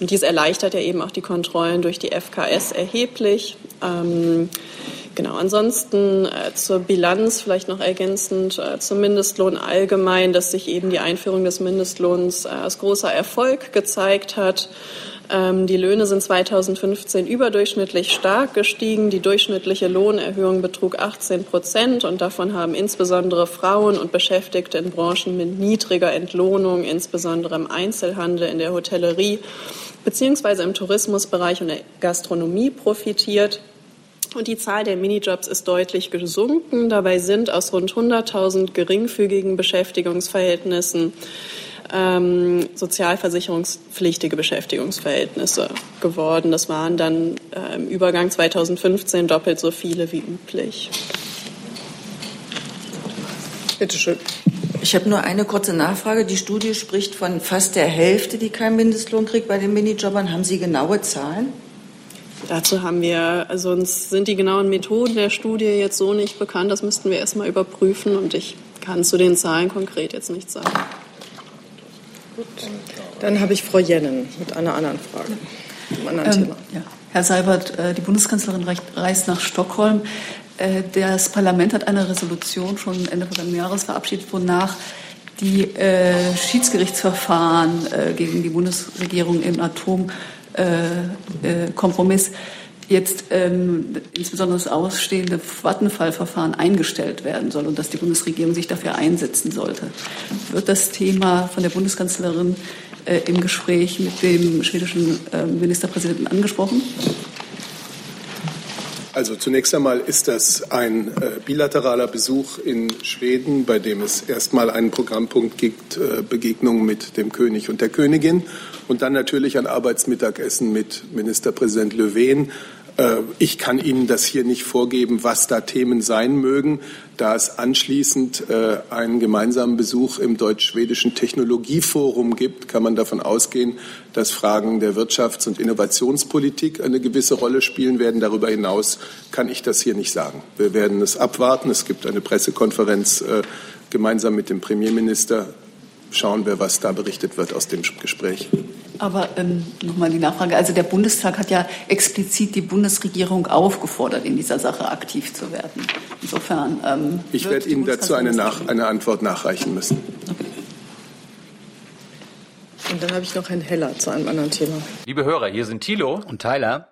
Und dies erleichtert ja eben auch die Kontrollen durch die FKS erheblich. Ähm, Genau, ansonsten äh, zur Bilanz vielleicht noch ergänzend äh, zum Mindestlohn allgemein, dass sich eben die Einführung des Mindestlohns äh, als großer Erfolg gezeigt hat. Ähm, die Löhne sind 2015 überdurchschnittlich stark gestiegen. Die durchschnittliche Lohnerhöhung betrug 18 Prozent und davon haben insbesondere Frauen und Beschäftigte in Branchen mit niedriger Entlohnung, insbesondere im Einzelhandel, in der Hotellerie beziehungsweise im Tourismusbereich und der Gastronomie profitiert. Und die Zahl der Minijobs ist deutlich gesunken. Dabei sind aus rund 100.000 geringfügigen Beschäftigungsverhältnissen ähm, sozialversicherungspflichtige Beschäftigungsverhältnisse geworden. Das waren dann äh, im Übergang 2015 doppelt so viele wie üblich. Bitte schön. Ich habe nur eine kurze Nachfrage. Die Studie spricht von fast der Hälfte, die keinen Mindestlohn kriegt bei den Minijobbern. Haben Sie genaue Zahlen? Dazu haben wir, also uns sind die genauen Methoden der Studie jetzt so nicht bekannt. Das müssten wir erstmal überprüfen und ich kann zu den Zahlen konkret jetzt nichts sagen. Gut. Dann habe ich Frau Jennen mit einer anderen Frage, einem anderen ähm, Thema. Ja. Herr Seibert, äh, die Bundeskanzlerin reist nach Stockholm. Äh, das Parlament hat eine Resolution schon Ende vergangenen Jahres verabschiedet, wonach die äh, Schiedsgerichtsverfahren gegen die Bundesregierung im Atomkompromiss jetzt ähm, insbesondere das ausstehende Vattenfall-Verfahren eingestellt werden soll und dass die Bundesregierung sich dafür einsetzen sollte. Wird das Thema von der Bundeskanzlerin äh, im Gespräch mit dem schwedischen äh, Ministerpräsidenten angesprochen? Also zunächst einmal ist das ein äh, bilateraler Besuch in Schweden, bei dem es erstmal einen Programmpunkt gibt, äh, Begegnungen mit dem König und der Königin und dann natürlich ein Arbeitsmittagessen mit Ministerpräsident Löwen. Äh, ich kann Ihnen das hier nicht vorgeben, was da Themen sein mögen, da es anschließend äh, einen gemeinsamen Besuch im deutsch-schwedischen Technologieforum gibt, kann man davon ausgehen, dass Fragen der Wirtschafts- und Innovationspolitik eine gewisse Rolle spielen werden. Darüber hinaus kann ich das hier nicht sagen. Wir werden es abwarten. Es gibt eine Pressekonferenz äh, gemeinsam mit dem Premierminister. Schauen wir, was da berichtet wird aus dem Gespräch. Aber ähm, nochmal die Nachfrage. Also der Bundestag hat ja explizit die Bundesregierung aufgefordert, in dieser Sache aktiv zu werden. Insofern. Ähm, ich werde Ihnen dazu eine, nach, eine, Antwort nachreichen müssen. Okay. Und dann habe ich noch Herrn Heller zu einem anderen Thema. Liebe Hörer, hier sind Thilo und Tyler.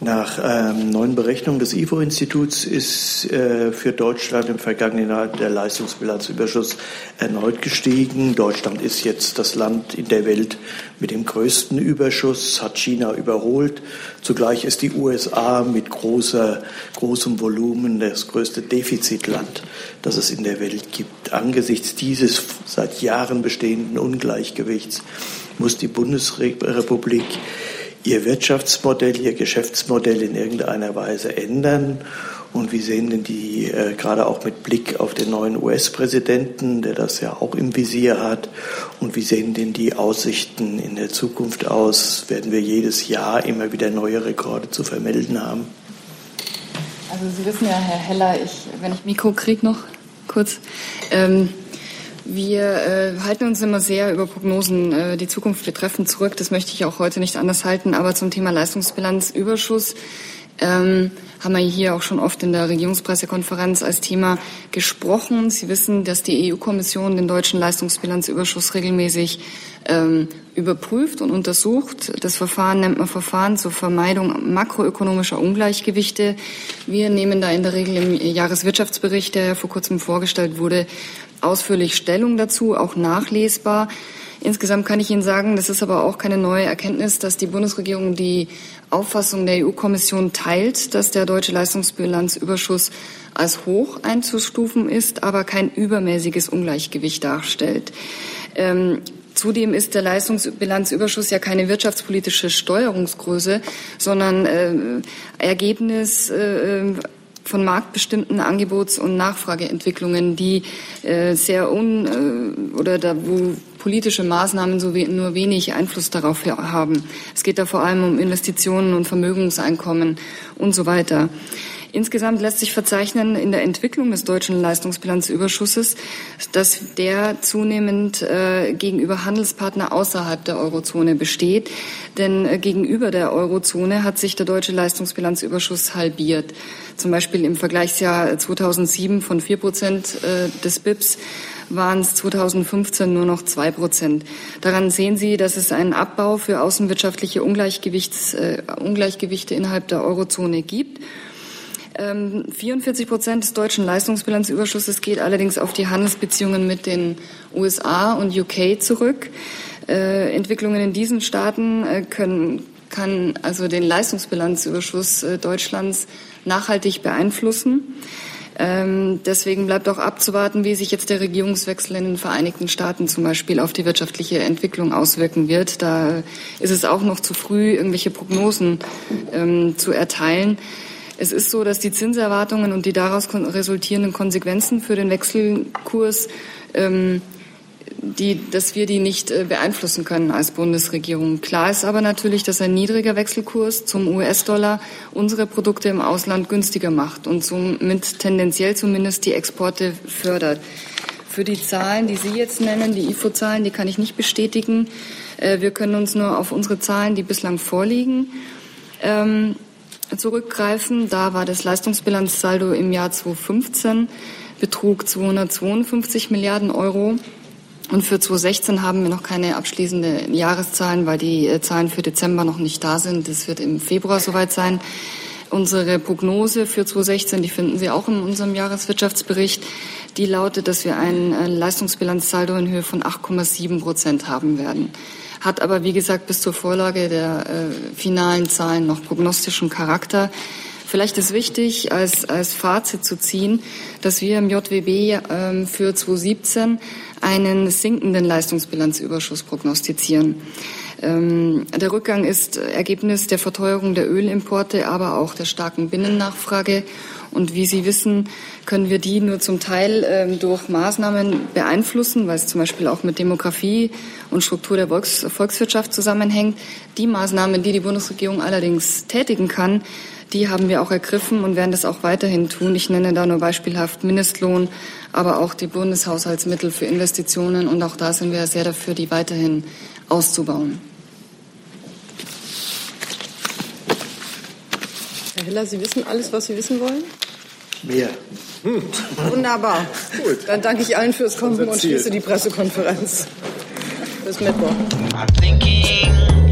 Nach ähm, neuen Berechnungen des IFO-Instituts ist äh, für Deutschland im vergangenen Jahr der Leistungsbilanzüberschuss erneut gestiegen. Deutschland ist jetzt das Land in der Welt mit dem größten Überschuss, hat China überholt. Zugleich ist die USA mit großer, großem Volumen das größte Defizitland, das es in der Welt gibt. Angesichts dieses seit Jahren bestehenden Ungleichgewichts muss die Bundesrepublik ihr Wirtschaftsmodell, ihr Geschäftsmodell in irgendeiner Weise ändern? Und wie sehen denn die, äh, gerade auch mit Blick auf den neuen US-Präsidenten, der das ja auch im Visier hat, und wie sehen denn die Aussichten in der Zukunft aus? Werden wir jedes Jahr immer wieder neue Rekorde zu vermelden haben? Also Sie wissen ja, Herr Heller, ich, wenn ich Mikro kriege noch kurz. Ähm, wir äh, halten uns immer sehr über Prognosen äh, die Zukunft betreffend zurück. Das möchte ich auch heute nicht anders halten. Aber zum Thema Leistungsbilanzüberschuss ähm, haben wir hier auch schon oft in der Regierungspressekonferenz als Thema gesprochen. Sie wissen, dass die EU-Kommission den deutschen Leistungsbilanzüberschuss regelmäßig ähm, überprüft und untersucht. Das Verfahren nennt man Verfahren zur Vermeidung makroökonomischer Ungleichgewichte. Wir nehmen da in der Regel im Jahreswirtschaftsbericht, der vor kurzem vorgestellt wurde, ausführlich Stellung dazu, auch nachlesbar. Insgesamt kann ich Ihnen sagen, das ist aber auch keine neue Erkenntnis, dass die Bundesregierung die Auffassung der EU-Kommission teilt, dass der deutsche Leistungsbilanzüberschuss als hoch einzustufen ist, aber kein übermäßiges Ungleichgewicht darstellt. Ähm, Zudem ist der Leistungsbilanzüberschuss ja keine wirtschaftspolitische Steuerungsgröße, sondern äh, Ergebnis äh, von marktbestimmten Angebots- und Nachfrageentwicklungen, die äh, sehr un äh, oder da wo politische Maßnahmen so we nur wenig Einfluss darauf haben. Es geht da vor allem um Investitionen und Vermögenseinkommen und so weiter. Insgesamt lässt sich verzeichnen in der Entwicklung des deutschen Leistungsbilanzüberschusses, dass der zunehmend äh, gegenüber Handelspartner außerhalb der Eurozone besteht. Denn äh, gegenüber der Eurozone hat sich der deutsche Leistungsbilanzüberschuss halbiert. Zum Beispiel im Vergleichsjahr 2007 von vier Prozent äh, des BIPs waren es 2015 nur noch zwei Prozent. Daran sehen Sie, dass es einen Abbau für außenwirtschaftliche Ungleichgewichts, äh, Ungleichgewichte innerhalb der Eurozone gibt. 44 ähm, Prozent des deutschen Leistungsbilanzüberschusses geht allerdings auf die Handelsbeziehungen mit den USA und UK zurück. Äh, Entwicklungen in diesen Staaten äh, können, kann also den Leistungsbilanzüberschuss äh, Deutschlands nachhaltig beeinflussen. Ähm, deswegen bleibt auch abzuwarten, wie sich jetzt der Regierungswechsel in den Vereinigten Staaten zum Beispiel auf die wirtschaftliche Entwicklung auswirken wird. Da ist es auch noch zu früh, irgendwelche Prognosen ähm, zu erteilen. Es ist so, dass die Zinserwartungen und die daraus resultierenden Konsequenzen für den Wechselkurs ähm, die, dass wir die nicht äh, beeinflussen können als Bundesregierung. Klar ist aber natürlich, dass ein niedriger Wechselkurs zum US-Dollar unsere Produkte im Ausland günstiger macht und somit tendenziell zumindest die Exporte fördert. Für die Zahlen, die Sie jetzt nennen, die IFO-Zahlen, die kann ich nicht bestätigen. Äh, wir können uns nur auf unsere Zahlen, die bislang vorliegen, ähm, zurückgreifen. Da war das Leistungsbilanzsaldo im Jahr 2015 betrug 252 Milliarden Euro. Und für 2016 haben wir noch keine abschließenden Jahreszahlen, weil die äh, Zahlen für Dezember noch nicht da sind. Das wird im Februar soweit sein. Unsere Prognose für 2016, die finden Sie auch in unserem Jahreswirtschaftsbericht, die lautet, dass wir ein äh, Leistungsbilanzsaldo in Höhe von 8,7 Prozent haben werden. Hat aber, wie gesagt, bis zur Vorlage der äh, finalen Zahlen noch prognostischen Charakter. Vielleicht ist wichtig, als, als Fazit zu ziehen, dass wir im JWB ähm, für 2017 einen sinkenden Leistungsbilanzüberschuss prognostizieren. Ähm, der Rückgang ist Ergebnis der Verteuerung der Ölimporte, aber auch der starken Binnennachfrage. Und wie Sie wissen, können wir die nur zum Teil ähm, durch Maßnahmen beeinflussen, weil es zum Beispiel auch mit Demografie und Struktur der Volks Volkswirtschaft zusammenhängt. Die Maßnahmen, die die Bundesregierung allerdings tätigen kann, die haben wir auch ergriffen und werden das auch weiterhin tun. Ich nenne da nur beispielhaft Mindestlohn, aber auch die Bundeshaushaltsmittel für Investitionen. Und auch da sind wir sehr dafür, die weiterhin auszubauen. Herr Hiller, Sie wissen alles, was Sie wissen wollen? Mehr. Hm. Wunderbar. Gut. Dann danke ich allen fürs Kommen und schließe die Pressekonferenz. Bis Mittwoch. I'm thinking